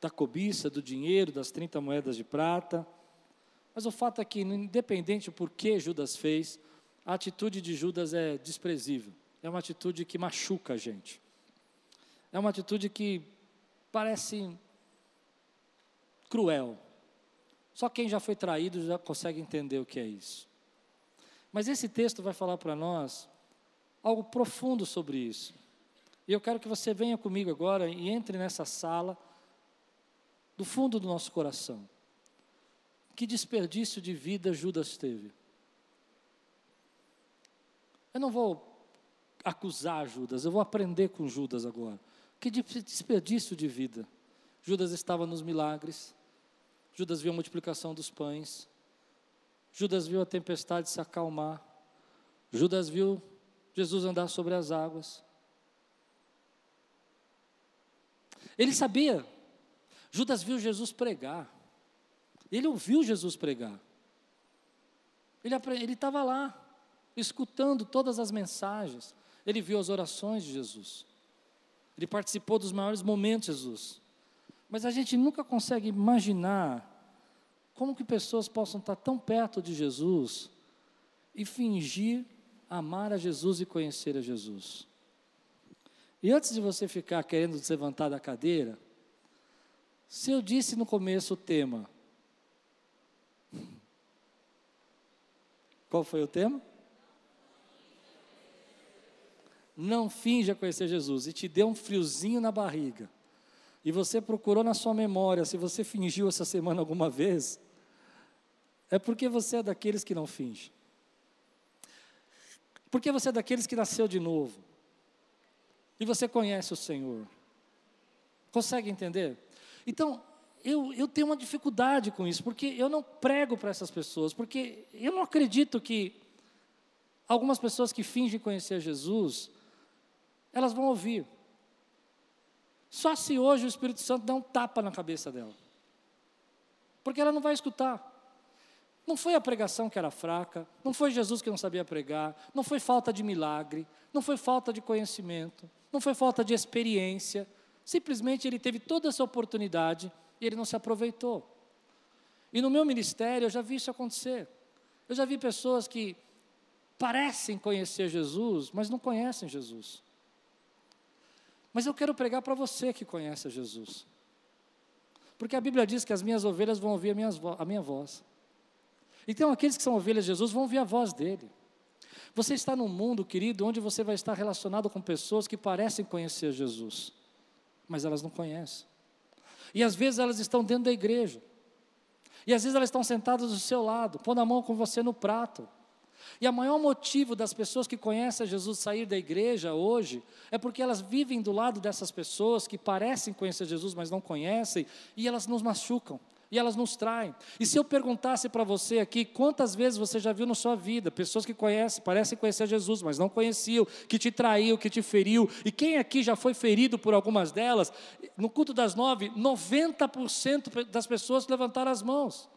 da cobiça, do dinheiro, das 30 moedas de prata. Mas o fato é que, independente por que Judas fez, a atitude de Judas é desprezível. É uma atitude que machuca a gente. É uma atitude que parece cruel. Só quem já foi traído já consegue entender o que é isso. Mas esse texto vai falar para nós algo profundo sobre isso. E eu quero que você venha comigo agora e entre nessa sala, do fundo do nosso coração. Que desperdício de vida Judas teve. Eu não vou acusar Judas, eu vou aprender com Judas agora. Que desperdício de vida. Judas estava nos milagres, Judas viu a multiplicação dos pães, Judas viu a tempestade se acalmar, Judas viu Jesus andar sobre as águas. Ele sabia, Judas viu Jesus pregar, ele ouviu Jesus pregar, ele estava lá, escutando todas as mensagens, ele viu as orações de Jesus. Ele participou dos maiores momentos de Jesus. Mas a gente nunca consegue imaginar como que pessoas possam estar tão perto de Jesus e fingir amar a Jesus e conhecer a Jesus. E antes de você ficar querendo se levantar da cadeira, se eu disse no começo o tema, [LAUGHS] qual foi o tema? Não finja conhecer Jesus e te deu um friozinho na barriga, e você procurou na sua memória se você fingiu essa semana alguma vez, é porque você é daqueles que não finge. Porque você é daqueles que nasceu de novo. E você conhece o Senhor. Consegue entender? Então, eu, eu tenho uma dificuldade com isso, porque eu não prego para essas pessoas, porque eu não acredito que algumas pessoas que fingem conhecer Jesus, elas vão ouvir. Só se hoje o Espírito Santo der um tapa na cabeça dela. Porque ela não vai escutar. Não foi a pregação que era fraca, não foi Jesus que não sabia pregar, não foi falta de milagre, não foi falta de conhecimento, não foi falta de experiência. Simplesmente ele teve toda essa oportunidade e ele não se aproveitou. E no meu ministério eu já vi isso acontecer. Eu já vi pessoas que parecem conhecer Jesus, mas não conhecem Jesus. Mas eu quero pregar para você que conhece a Jesus. Porque a Bíblia diz que as minhas ovelhas vão ouvir a, minha, a minha voz. Então, aqueles que são ovelhas de Jesus vão ouvir a voz dele. Você está num mundo, querido, onde você vai estar relacionado com pessoas que parecem conhecer Jesus. mas elas não conhecem. E às vezes elas estão dentro da igreja. E às vezes elas estão sentadas do seu lado, pondo a mão com você no prato. E o maior motivo das pessoas que conhecem Jesus sair da igreja hoje é porque elas vivem do lado dessas pessoas que parecem conhecer Jesus, mas não conhecem, e elas nos machucam, e elas nos traem. E se eu perguntasse para você aqui, quantas vezes você já viu na sua vida pessoas que conhecem, parecem conhecer Jesus, mas não conheciam, que te traiu, que te feriu, e quem aqui já foi ferido por algumas delas? No culto das nove, 90% das pessoas levantaram as mãos,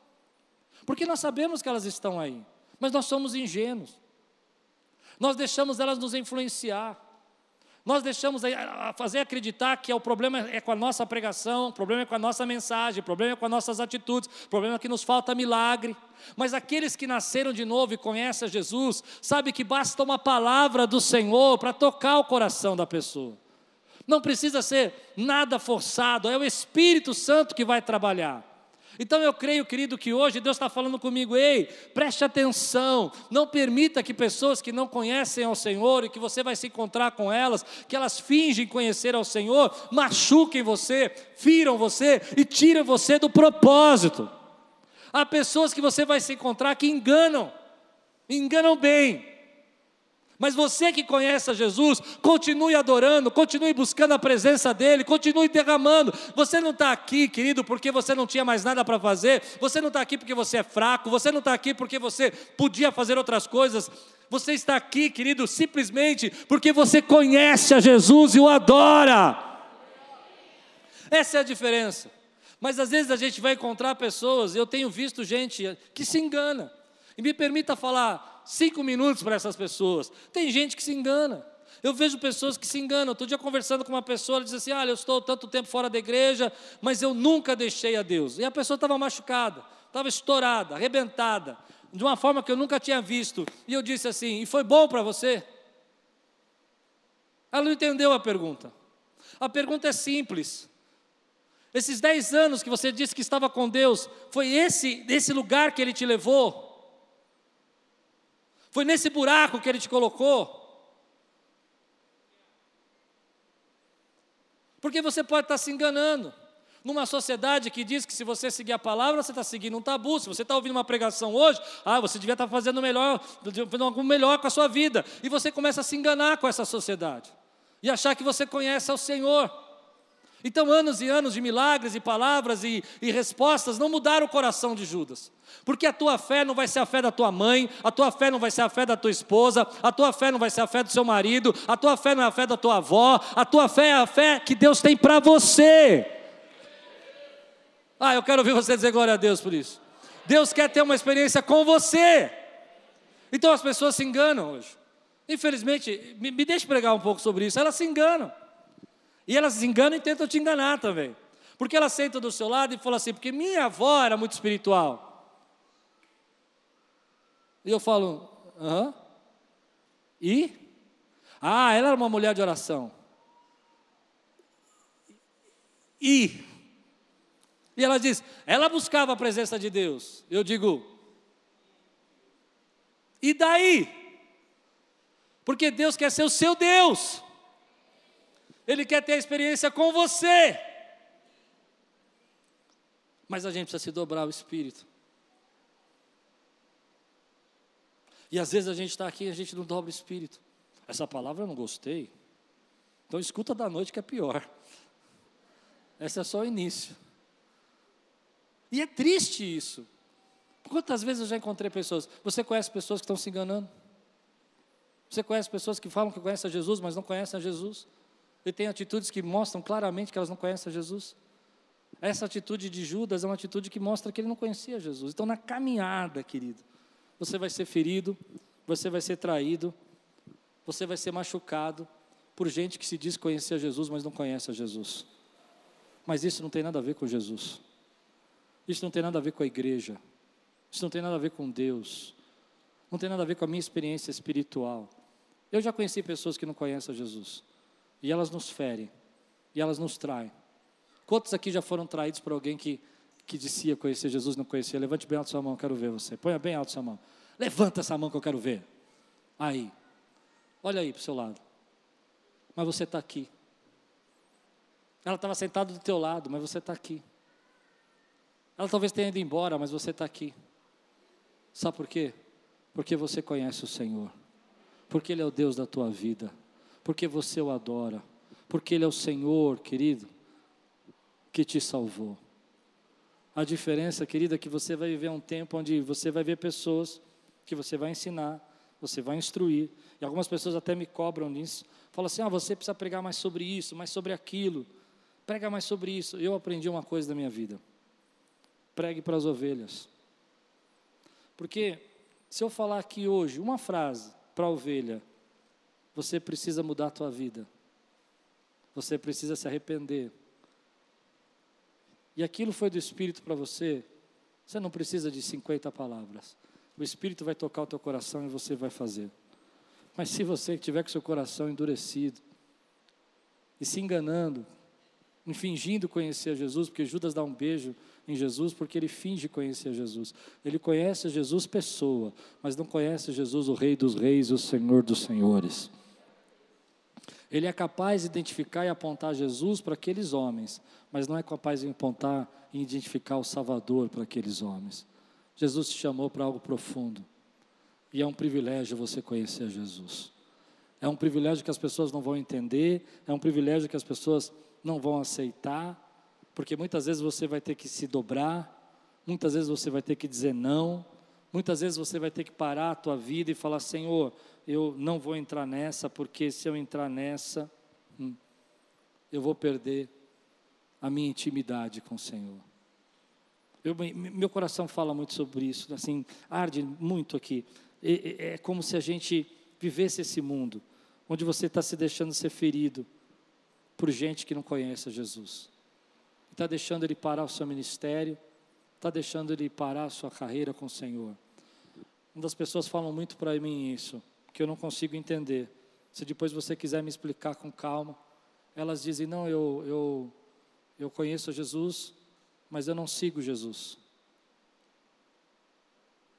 porque nós sabemos que elas estão aí. Mas nós somos ingênuos. Nós deixamos elas nos influenciar. Nós deixamos a fazer acreditar que é o problema é com a nossa pregação, o problema é com a nossa mensagem, o problema é com as nossas atitudes, o problema é que nos falta milagre. Mas aqueles que nasceram de novo e conhecem Jesus, sabem que basta uma palavra do Senhor para tocar o coração da pessoa. Não precisa ser nada forçado, é o Espírito Santo que vai trabalhar. Então eu creio, querido, que hoje Deus está falando comigo, ei, preste atenção, não permita que pessoas que não conhecem ao Senhor e que você vai se encontrar com elas, que elas fingem conhecer ao Senhor, machuquem você, firam você e tirem você do propósito. Há pessoas que você vai se encontrar que enganam, enganam bem, mas você que conhece a Jesus, continue adorando, continue buscando a presença dEle, continue derramando. Você não está aqui, querido, porque você não tinha mais nada para fazer, você não está aqui porque você é fraco, você não está aqui porque você podia fazer outras coisas. Você está aqui, querido, simplesmente porque você conhece a Jesus e o adora. Essa é a diferença. Mas às vezes a gente vai encontrar pessoas, eu tenho visto gente que se engana. E me permita falar, cinco minutos para essas pessoas. Tem gente que se engana. Eu vejo pessoas que se enganam. Outro dia conversando com uma pessoa, ela diz assim: Olha, eu estou tanto tempo fora da igreja, mas eu nunca deixei a Deus. E a pessoa estava machucada, estava estourada, arrebentada, de uma forma que eu nunca tinha visto. E eu disse assim: E foi bom para você? Ela não entendeu a pergunta. A pergunta é simples. Esses dez anos que você disse que estava com Deus, foi esse, esse lugar que Ele te levou? Foi nesse buraco que ele te colocou. Porque você pode estar se enganando. Numa sociedade que diz que se você seguir a palavra, você está seguindo um tabu. Se você está ouvindo uma pregação hoje, ah, você devia estar fazendo melhor, fazendo algo melhor com a sua vida. E você começa a se enganar com essa sociedade. E achar que você conhece ao Senhor. Então, anos e anos de milagres e palavras e, e, respostas não mudaram o coração de Judas. Porque a tua fé não vai ser a fé da tua mãe, a tua fé não vai ser a fé da tua esposa, a tua fé não vai ser a fé do seu marido, a tua fé não é a fé da tua avó, a tua fé é a fé que Deus tem para você. Ah, eu quero ouvir você dizer glória a Deus por isso. Deus quer ter uma experiência com você. Então as pessoas se enganam hoje. Infelizmente, me, me deixe pregar um pouco sobre isso, elas se enganam. E elas se enganam e tentam te enganar também. Porque ela senta do seu lado e fala assim, porque minha avó era muito espiritual. E eu falo, aham. E? Ah, ela era uma mulher de oração. E? E ela diz, ela buscava a presença de Deus. Eu digo, e daí? Porque Deus quer ser o seu Deus. Ele quer ter a experiência com você. Mas a gente precisa se dobrar o espírito. E às vezes a gente está aqui e a gente não dobra o espírito. Essa palavra eu não gostei. Então escuta da noite que é pior. Essa é só o início. E é triste isso. Quantas vezes eu já encontrei pessoas? Você conhece pessoas que estão se enganando? Você conhece pessoas que falam que conhecem a Jesus, mas não conhecem a Jesus? Ele tem atitudes que mostram claramente que elas não conhecem Jesus. Essa atitude de Judas é uma atitude que mostra que ele não conhecia Jesus. Então, na caminhada, querido, você vai ser ferido, você vai ser traído, você vai ser machucado por gente que se diz conhecer a Jesus, mas não conhece a Jesus. Mas isso não tem nada a ver com Jesus. Isso não tem nada a ver com a igreja. Isso não tem nada a ver com Deus. Não tem nada a ver com a minha experiência espiritual. Eu já conheci pessoas que não conhecem a Jesus. E elas nos ferem. E elas nos traem. Quantos aqui já foram traídos por alguém que, que dizia conhecer Jesus, não conhecia? Levante bem alto sua mão, quero ver você. Ponha bem alto sua mão. Levanta essa mão que eu quero ver. Aí. Olha aí para o seu lado. Mas você está aqui. Ela estava sentada do teu lado, mas você está aqui. Ela talvez tenha ido embora, mas você está aqui. Sabe por quê? Porque você conhece o Senhor. Porque Ele é o Deus da tua vida. Porque você o adora. Porque Ele é o Senhor, querido, que te salvou. A diferença, querida, é que você vai viver um tempo onde você vai ver pessoas que você vai ensinar, você vai instruir. E algumas pessoas até me cobram nisso. Falam assim: ah, você precisa pregar mais sobre isso, mais sobre aquilo. Prega mais sobre isso. Eu aprendi uma coisa da minha vida pregue para as ovelhas. Porque se eu falar aqui hoje uma frase para a ovelha, você precisa mudar a tua vida. Você precisa se arrepender. E aquilo foi do Espírito para você, você não precisa de 50 palavras. O Espírito vai tocar o teu coração e você vai fazer. Mas se você tiver com seu coração endurecido e se enganando, fingindo conhecer Jesus, porque Judas dá um beijo em Jesus porque ele finge conhecer Jesus. Ele conhece Jesus pessoa, mas não conhece Jesus o Rei dos Reis, o Senhor dos Senhores. Ele é capaz de identificar e apontar Jesus para aqueles homens, mas não é capaz de apontar e identificar o Salvador para aqueles homens. Jesus te chamou para algo profundo. E é um privilégio você conhecer Jesus. É um privilégio que as pessoas não vão entender, é um privilégio que as pessoas não vão aceitar, porque muitas vezes você vai ter que se dobrar, muitas vezes você vai ter que dizer não, muitas vezes você vai ter que parar a tua vida e falar: Senhor, eu não vou entrar nessa, porque se eu entrar nessa, hum, eu vou perder a minha intimidade com o Senhor. Eu, meu coração fala muito sobre isso, assim, arde muito aqui. É, é como se a gente vivesse esse mundo, onde você está se deixando ser ferido por gente que não conhece Jesus está deixando ele parar o seu ministério, está deixando ele parar a sua carreira com o Senhor. Das pessoas falam muito para mim isso, que eu não consigo entender. Se depois você quiser me explicar com calma, elas dizem: Não, eu, eu, eu conheço Jesus, mas eu não sigo Jesus.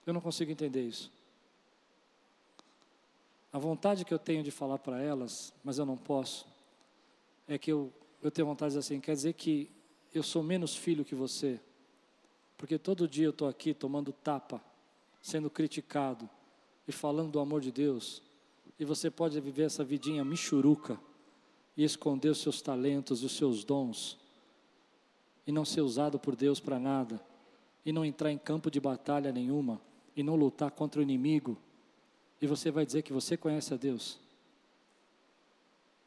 Eu não consigo entender isso. A vontade que eu tenho de falar para elas, mas eu não posso, é que eu, eu tenho vontade de dizer assim: quer dizer que eu sou menos filho que você, porque todo dia eu estou aqui tomando tapa, sendo criticado e falando do amor de Deus, e você pode viver essa vidinha michuruca e esconder os seus talentos, os seus dons, e não ser usado por Deus para nada, e não entrar em campo de batalha nenhuma, e não lutar contra o inimigo, e você vai dizer que você conhece a Deus.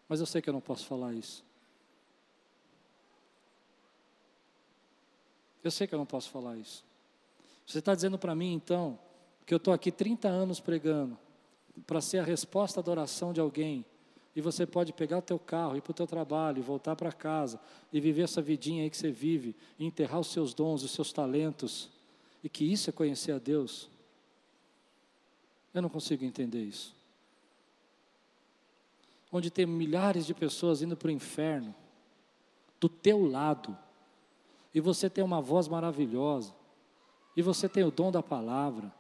Mas eu sei que eu não posso falar isso. Eu sei que eu não posso falar isso. Você está dizendo para mim, então, que eu estou aqui 30 anos pregando, para ser a resposta da oração de alguém, e você pode pegar o teu carro, ir para o teu trabalho, voltar para casa, e viver essa vidinha aí que você vive, e enterrar os seus dons, os seus talentos, e que isso é conhecer a Deus. Eu não consigo entender isso. Onde tem milhares de pessoas indo para o inferno, do teu lado, e você tem uma voz maravilhosa, e você tem o dom da palavra,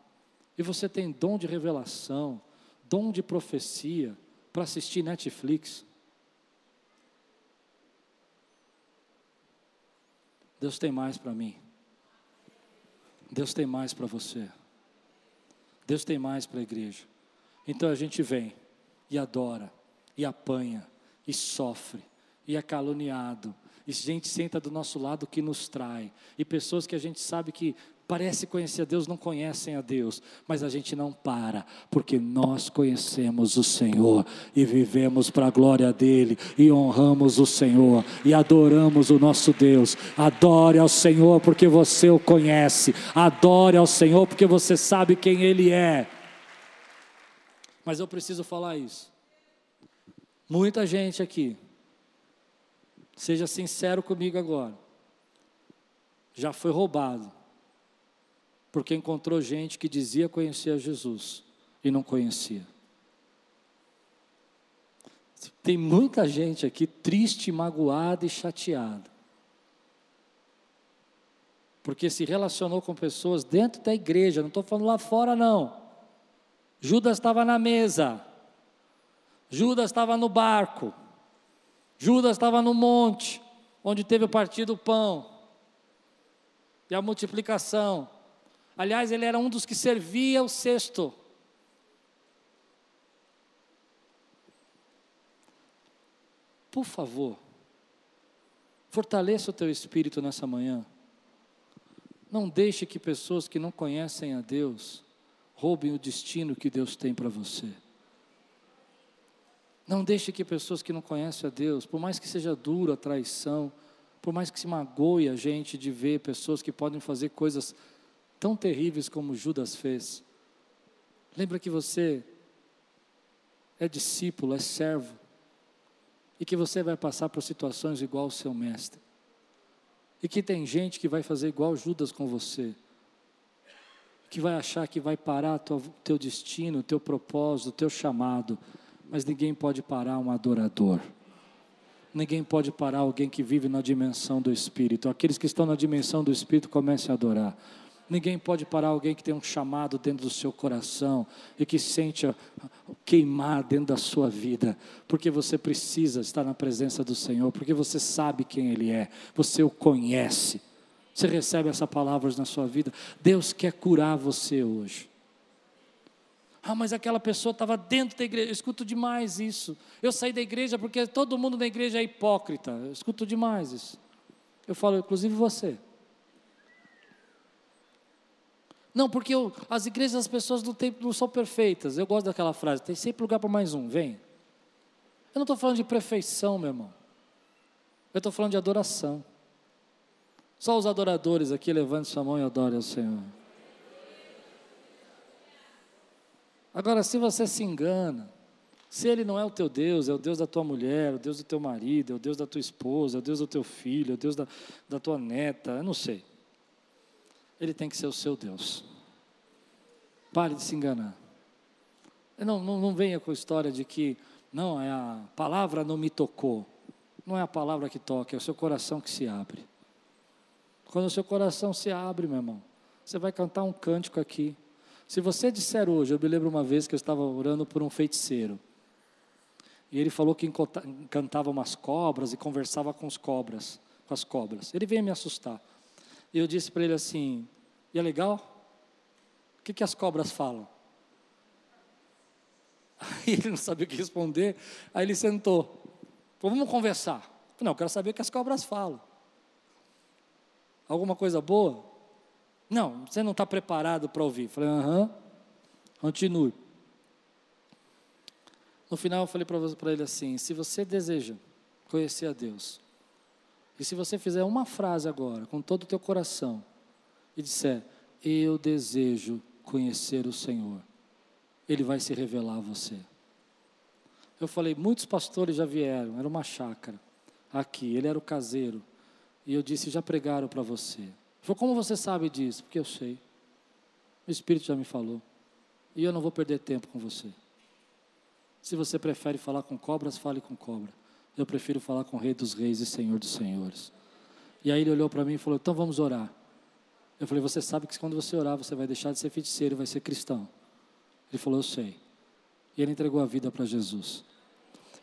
e você tem dom de revelação, dom de profecia para assistir Netflix. Deus tem mais para mim. Deus tem mais para você. Deus tem mais para a igreja. Então a gente vem e adora, e apanha, e sofre, e é caluniado, e gente senta do nosso lado que nos trai, e pessoas que a gente sabe que parece conhecer a Deus, não conhecem a Deus, mas a gente não para, porque nós conhecemos o Senhor e vivemos para a glória dele e honramos o Senhor e adoramos o nosso Deus. Adore ao Senhor porque você o conhece, adore ao Senhor porque você sabe quem ele é. Mas eu preciso falar isso. Muita gente aqui Seja sincero comigo agora. Já foi roubado. Porque encontrou gente que dizia conhecer Jesus e não conhecia. Tem muita gente aqui triste, magoada e chateada. Porque se relacionou com pessoas dentro da igreja, não estou falando lá fora, não. Judas estava na mesa, Judas estava no barco, Judas estava no monte, onde teve o partido do pão e a multiplicação. Aliás, ele era um dos que servia o cesto. Por favor, fortaleça o teu espírito nessa manhã. Não deixe que pessoas que não conhecem a Deus roubem o destino que Deus tem para você. Não deixe que pessoas que não conhecem a Deus, por mais que seja dura a traição, por mais que se magoe a gente de ver pessoas que podem fazer coisas tão terríveis como Judas fez, lembra que você é discípulo, é servo, e que você vai passar por situações igual ao seu mestre. E que tem gente que vai fazer igual Judas com você. Que vai achar que vai parar o teu destino, o teu propósito, o teu chamado. Mas ninguém pode parar um adorador. Ninguém pode parar alguém que vive na dimensão do Espírito. Aqueles que estão na dimensão do Espírito comecem a adorar. Ninguém pode parar alguém que tem um chamado dentro do seu coração e que sente queimar dentro da sua vida, porque você precisa estar na presença do Senhor, porque você sabe quem Ele é, você o conhece. Você recebe essa palavra na sua vida. Deus quer curar você hoje. Ah, mas aquela pessoa estava dentro da igreja. Eu escuto demais isso. Eu saí da igreja porque todo mundo na igreja é hipócrita. Eu escuto demais isso. Eu falo, inclusive você. Não, porque eu, as igrejas, as pessoas não, tem, não são perfeitas. Eu gosto daquela frase, tem sempre lugar para mais um, vem. Eu não estou falando de perfeição, meu irmão. Eu estou falando de adoração. Só os adoradores aqui, levante sua mão e adore ao Senhor. Agora, se você se engana, se ele não é o teu Deus, é o Deus da tua mulher, o Deus do teu marido, é o Deus da tua esposa, é o Deus do teu filho, é o Deus da, da tua neta, eu não sei ele tem que ser o seu Deus. Pare de se enganar. Não, não, não venha com a história de que, não, é a palavra não me tocou. Não é a palavra que toca, é o seu coração que se abre. Quando o seu coração se abre, meu irmão, você vai cantar um cântico aqui. Se você disser hoje, eu me lembro uma vez que eu estava orando por um feiticeiro. E ele falou que encantava umas cobras e conversava com os cobras, com as cobras. Ele veio me assustar. E eu disse para ele assim: e é legal? O que, que as cobras falam? [LAUGHS] Aí ele não sabia o que responder, aí ele sentou. Falou, vamos conversar. Não, eu quero saber o que as cobras falam. Alguma coisa boa? Não, você não está preparado para ouvir. Falei, aham, continue. No final eu falei para ele assim: se você deseja conhecer a Deus, e se você fizer uma frase agora, com todo o teu coração, e disser: Eu desejo conhecer o Senhor, Ele vai se revelar a você. Eu falei: Muitos pastores já vieram, era uma chácara aqui, ele era o caseiro. E eu disse: Já pregaram para você. Ele falou: Como você sabe disso? Porque eu sei. O Espírito já me falou. E eu não vou perder tempo com você. Se você prefere falar com cobras, fale com cobra. Eu prefiro falar com o Rei dos Reis e Senhor dos Senhores. E aí ele olhou para mim e falou: Então vamos orar. Eu falei: Você sabe que quando você orar, você vai deixar de ser feiticeiro e vai ser cristão. Ele falou: Eu sei. E ele entregou a vida para Jesus.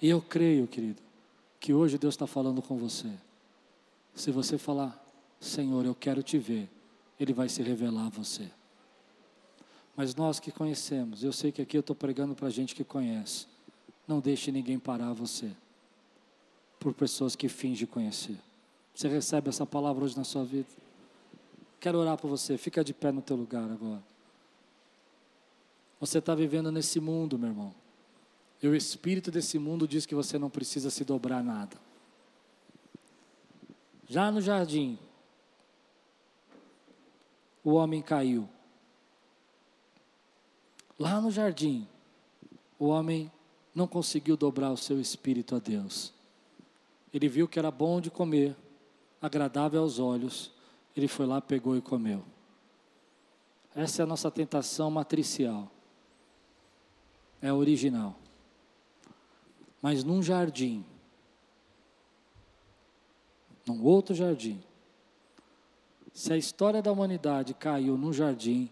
E eu creio, querido, que hoje Deus está falando com você. Se você falar, Senhor, eu quero te ver, Ele vai se revelar a você. Mas nós que conhecemos, eu sei que aqui eu estou pregando para gente que conhece, não deixe ninguém parar você por pessoas que fingem conhecer. Você recebe essa palavra hoje na sua vida? Quero orar por você. Fica de pé no teu lugar agora. Você está vivendo nesse mundo, meu irmão. E o espírito desse mundo diz que você não precisa se dobrar nada. Já no jardim, o homem caiu. Lá no jardim, o homem não conseguiu dobrar o seu espírito a Deus. Ele viu que era bom de comer, agradável aos olhos. Ele foi lá, pegou e comeu. Essa é a nossa tentação matricial. É original. Mas num jardim, num outro jardim, se a história da humanidade caiu num jardim,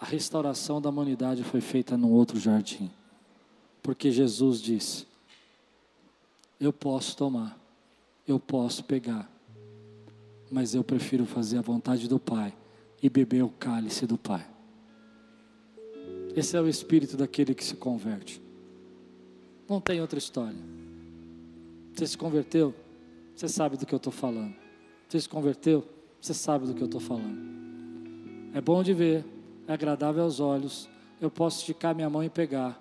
a restauração da humanidade foi feita num outro jardim. Porque Jesus disse: eu posso tomar, eu posso pegar, mas eu prefiro fazer a vontade do Pai e beber o cálice do Pai. Esse é o espírito daquele que se converte. Não tem outra história. Você se converteu? Você sabe do que eu estou falando. Você se converteu? Você sabe do que eu estou falando. É bom de ver, é agradável aos olhos. Eu posso esticar minha mão e pegar,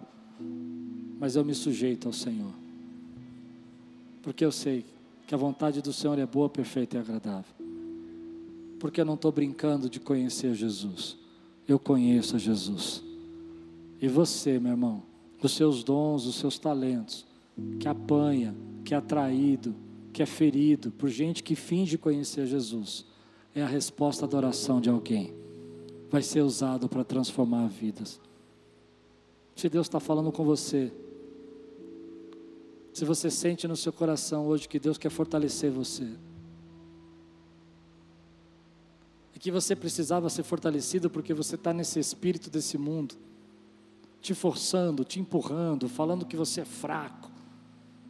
mas eu me sujeito ao Senhor. Porque eu sei que a vontade do Senhor é boa, perfeita e agradável. Porque eu não estou brincando de conhecer Jesus. Eu conheço a Jesus. E você, meu irmão, os seus dons, os seus talentos, que apanha, que é atraído, que é ferido por gente que finge conhecer Jesus, é a resposta da oração de alguém. Vai ser usado para transformar vidas. Se Deus está falando com você, se você sente no seu coração hoje que Deus quer fortalecer você, e que você precisava ser fortalecido porque você está nesse espírito desse mundo, te forçando, te empurrando, falando que você é fraco,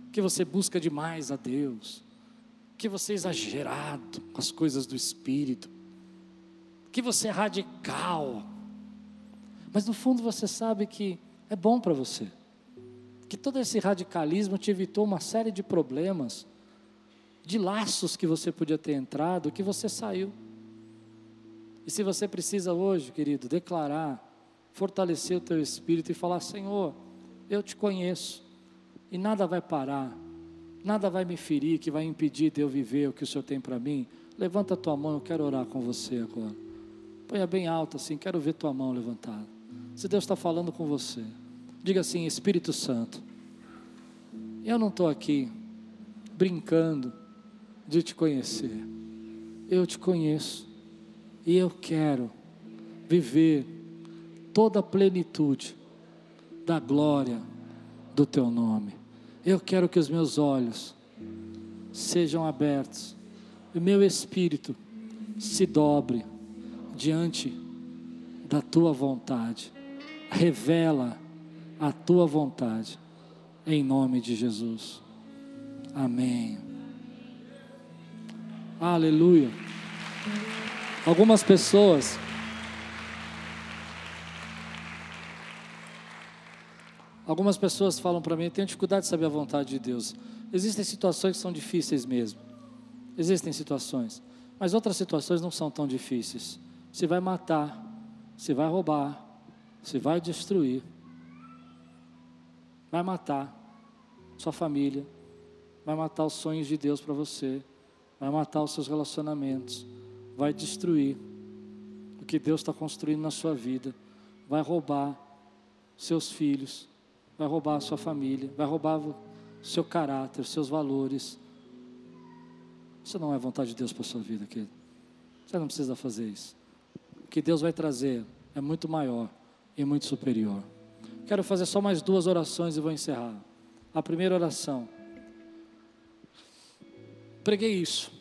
que você busca demais a Deus, que você é exagerado com as coisas do espírito, que você é radical. Mas no fundo você sabe que é bom para você que todo esse radicalismo te evitou uma série de problemas, de laços que você podia ter entrado, que você saiu. E se você precisa hoje, querido, declarar, fortalecer o teu espírito e falar: Senhor, eu te conheço, e nada vai parar, nada vai me ferir, que vai impedir de eu viver o que o Senhor tem para mim. Levanta a tua mão, eu quero orar com você agora. Ponha bem alto assim, quero ver tua mão levantada. Se Deus está falando com você. Diga assim: Espírito Santo, eu não estou aqui brincando de te conhecer, eu te conheço e eu quero viver toda a plenitude da glória do teu nome. Eu quero que os meus olhos sejam abertos, o meu espírito se dobre diante da tua vontade. Revela a tua vontade, em nome de Jesus. Amém. Aleluia. Algumas pessoas. Algumas pessoas falam para mim, eu tenho dificuldade de saber a vontade de Deus. Existem situações que são difíceis mesmo. Existem situações. Mas outras situações não são tão difíceis. Você vai matar, você vai roubar, você vai destruir vai matar sua família, vai matar os sonhos de Deus para você, vai matar os seus relacionamentos, vai destruir o que Deus está construindo na sua vida, vai roubar seus filhos, vai roubar a sua família, vai roubar o seu caráter, seus valores. Isso não é vontade de Deus para sua vida, querido. Você não precisa fazer isso. O que Deus vai trazer é muito maior e muito superior. Quero fazer só mais duas orações e vou encerrar. A primeira oração. Preguei isso.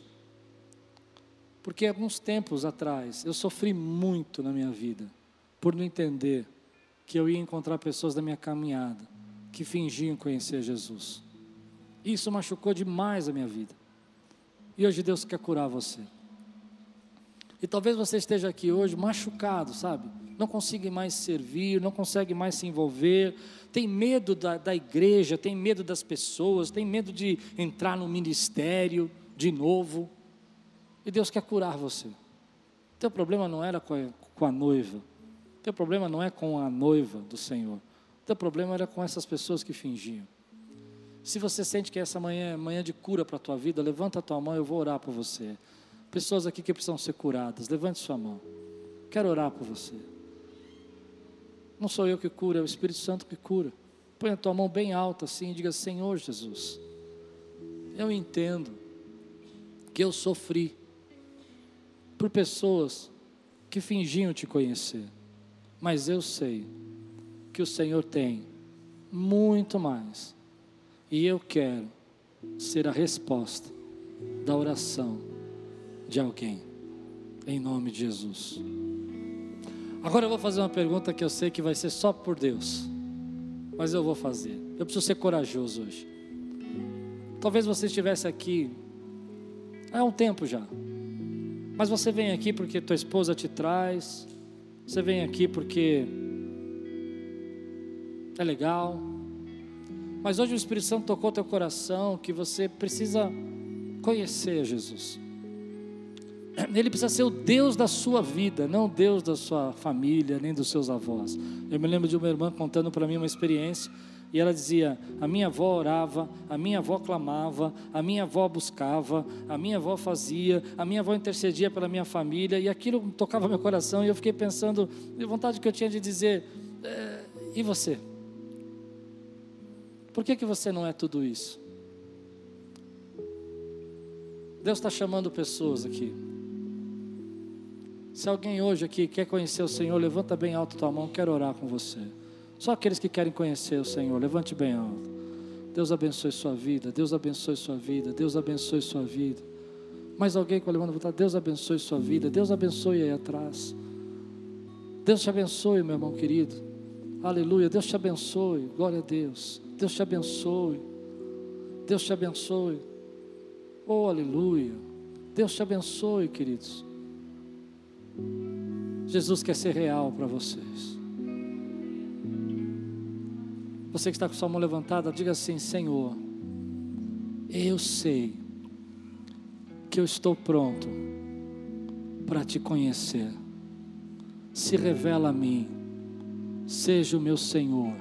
Porque alguns tempos atrás eu sofri muito na minha vida por não entender que eu ia encontrar pessoas da minha caminhada que fingiam conhecer Jesus. Isso machucou demais a minha vida. E hoje Deus quer curar você. E talvez você esteja aqui hoje machucado, sabe? não consegue mais servir, não consegue mais se envolver, tem medo da, da igreja, tem medo das pessoas, tem medo de entrar no ministério de novo. E Deus quer curar você. Teu problema não era com a, com a noiva, teu problema não é com a noiva do Senhor, teu problema era com essas pessoas que fingiam. Se você sente que essa manhã é manhã de cura para a tua vida, levanta a tua mão, eu vou orar por você. Pessoas aqui que precisam ser curadas, levante sua mão. Quero orar por você. Não sou eu que curo, é o Espírito Santo que cura. Põe a tua mão bem alta assim e diga: Senhor Jesus, eu entendo que eu sofri por pessoas que fingiam te conhecer, mas eu sei que o Senhor tem muito mais, e eu quero ser a resposta da oração de alguém, em nome de Jesus. Agora eu vou fazer uma pergunta que eu sei que vai ser só por Deus, mas eu vou fazer. Eu preciso ser corajoso hoje. Talvez você estivesse aqui Há um tempo já. Mas você vem aqui porque tua esposa te traz, você vem aqui porque é legal. Mas hoje o Espírito Santo tocou teu coração que você precisa conhecer Jesus. Ele precisa ser o Deus da sua vida, não o Deus da sua família, nem dos seus avós. Eu me lembro de uma irmã contando para mim uma experiência, e ela dizia: a minha avó orava, a minha avó clamava, a minha avó buscava, a minha avó fazia, a minha avó intercedia pela minha família, e aquilo tocava meu coração, e eu fiquei pensando, de vontade que eu tinha de dizer: é, e você? Por que, que você não é tudo isso? Deus está chamando pessoas aqui. Se alguém hoje aqui quer conhecer o Senhor, levanta bem alto tua mão, quero orar com você. Só aqueles que querem conhecer o Senhor, levante bem alto. Deus abençoe sua vida, Deus abençoe sua vida, Deus abençoe sua vida. Mais alguém com a levanta vontade, Deus abençoe sua vida, Deus abençoe aí atrás. Deus te abençoe, meu irmão querido. Aleluia, Deus te abençoe, glória a Deus. Deus te abençoe. Deus te abençoe. Oh, aleluia. Deus te abençoe, queridos. Jesus quer ser real para vocês. Você que está com sua mão levantada, diga assim: Senhor, eu sei que eu estou pronto para te conhecer. Se revela a mim, seja o meu Senhor,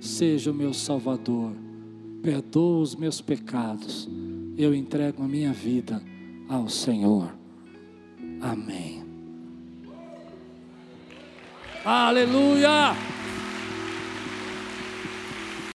seja o meu Salvador, perdoa os meus pecados, eu entrego a minha vida ao Senhor. Amém. Aleluia!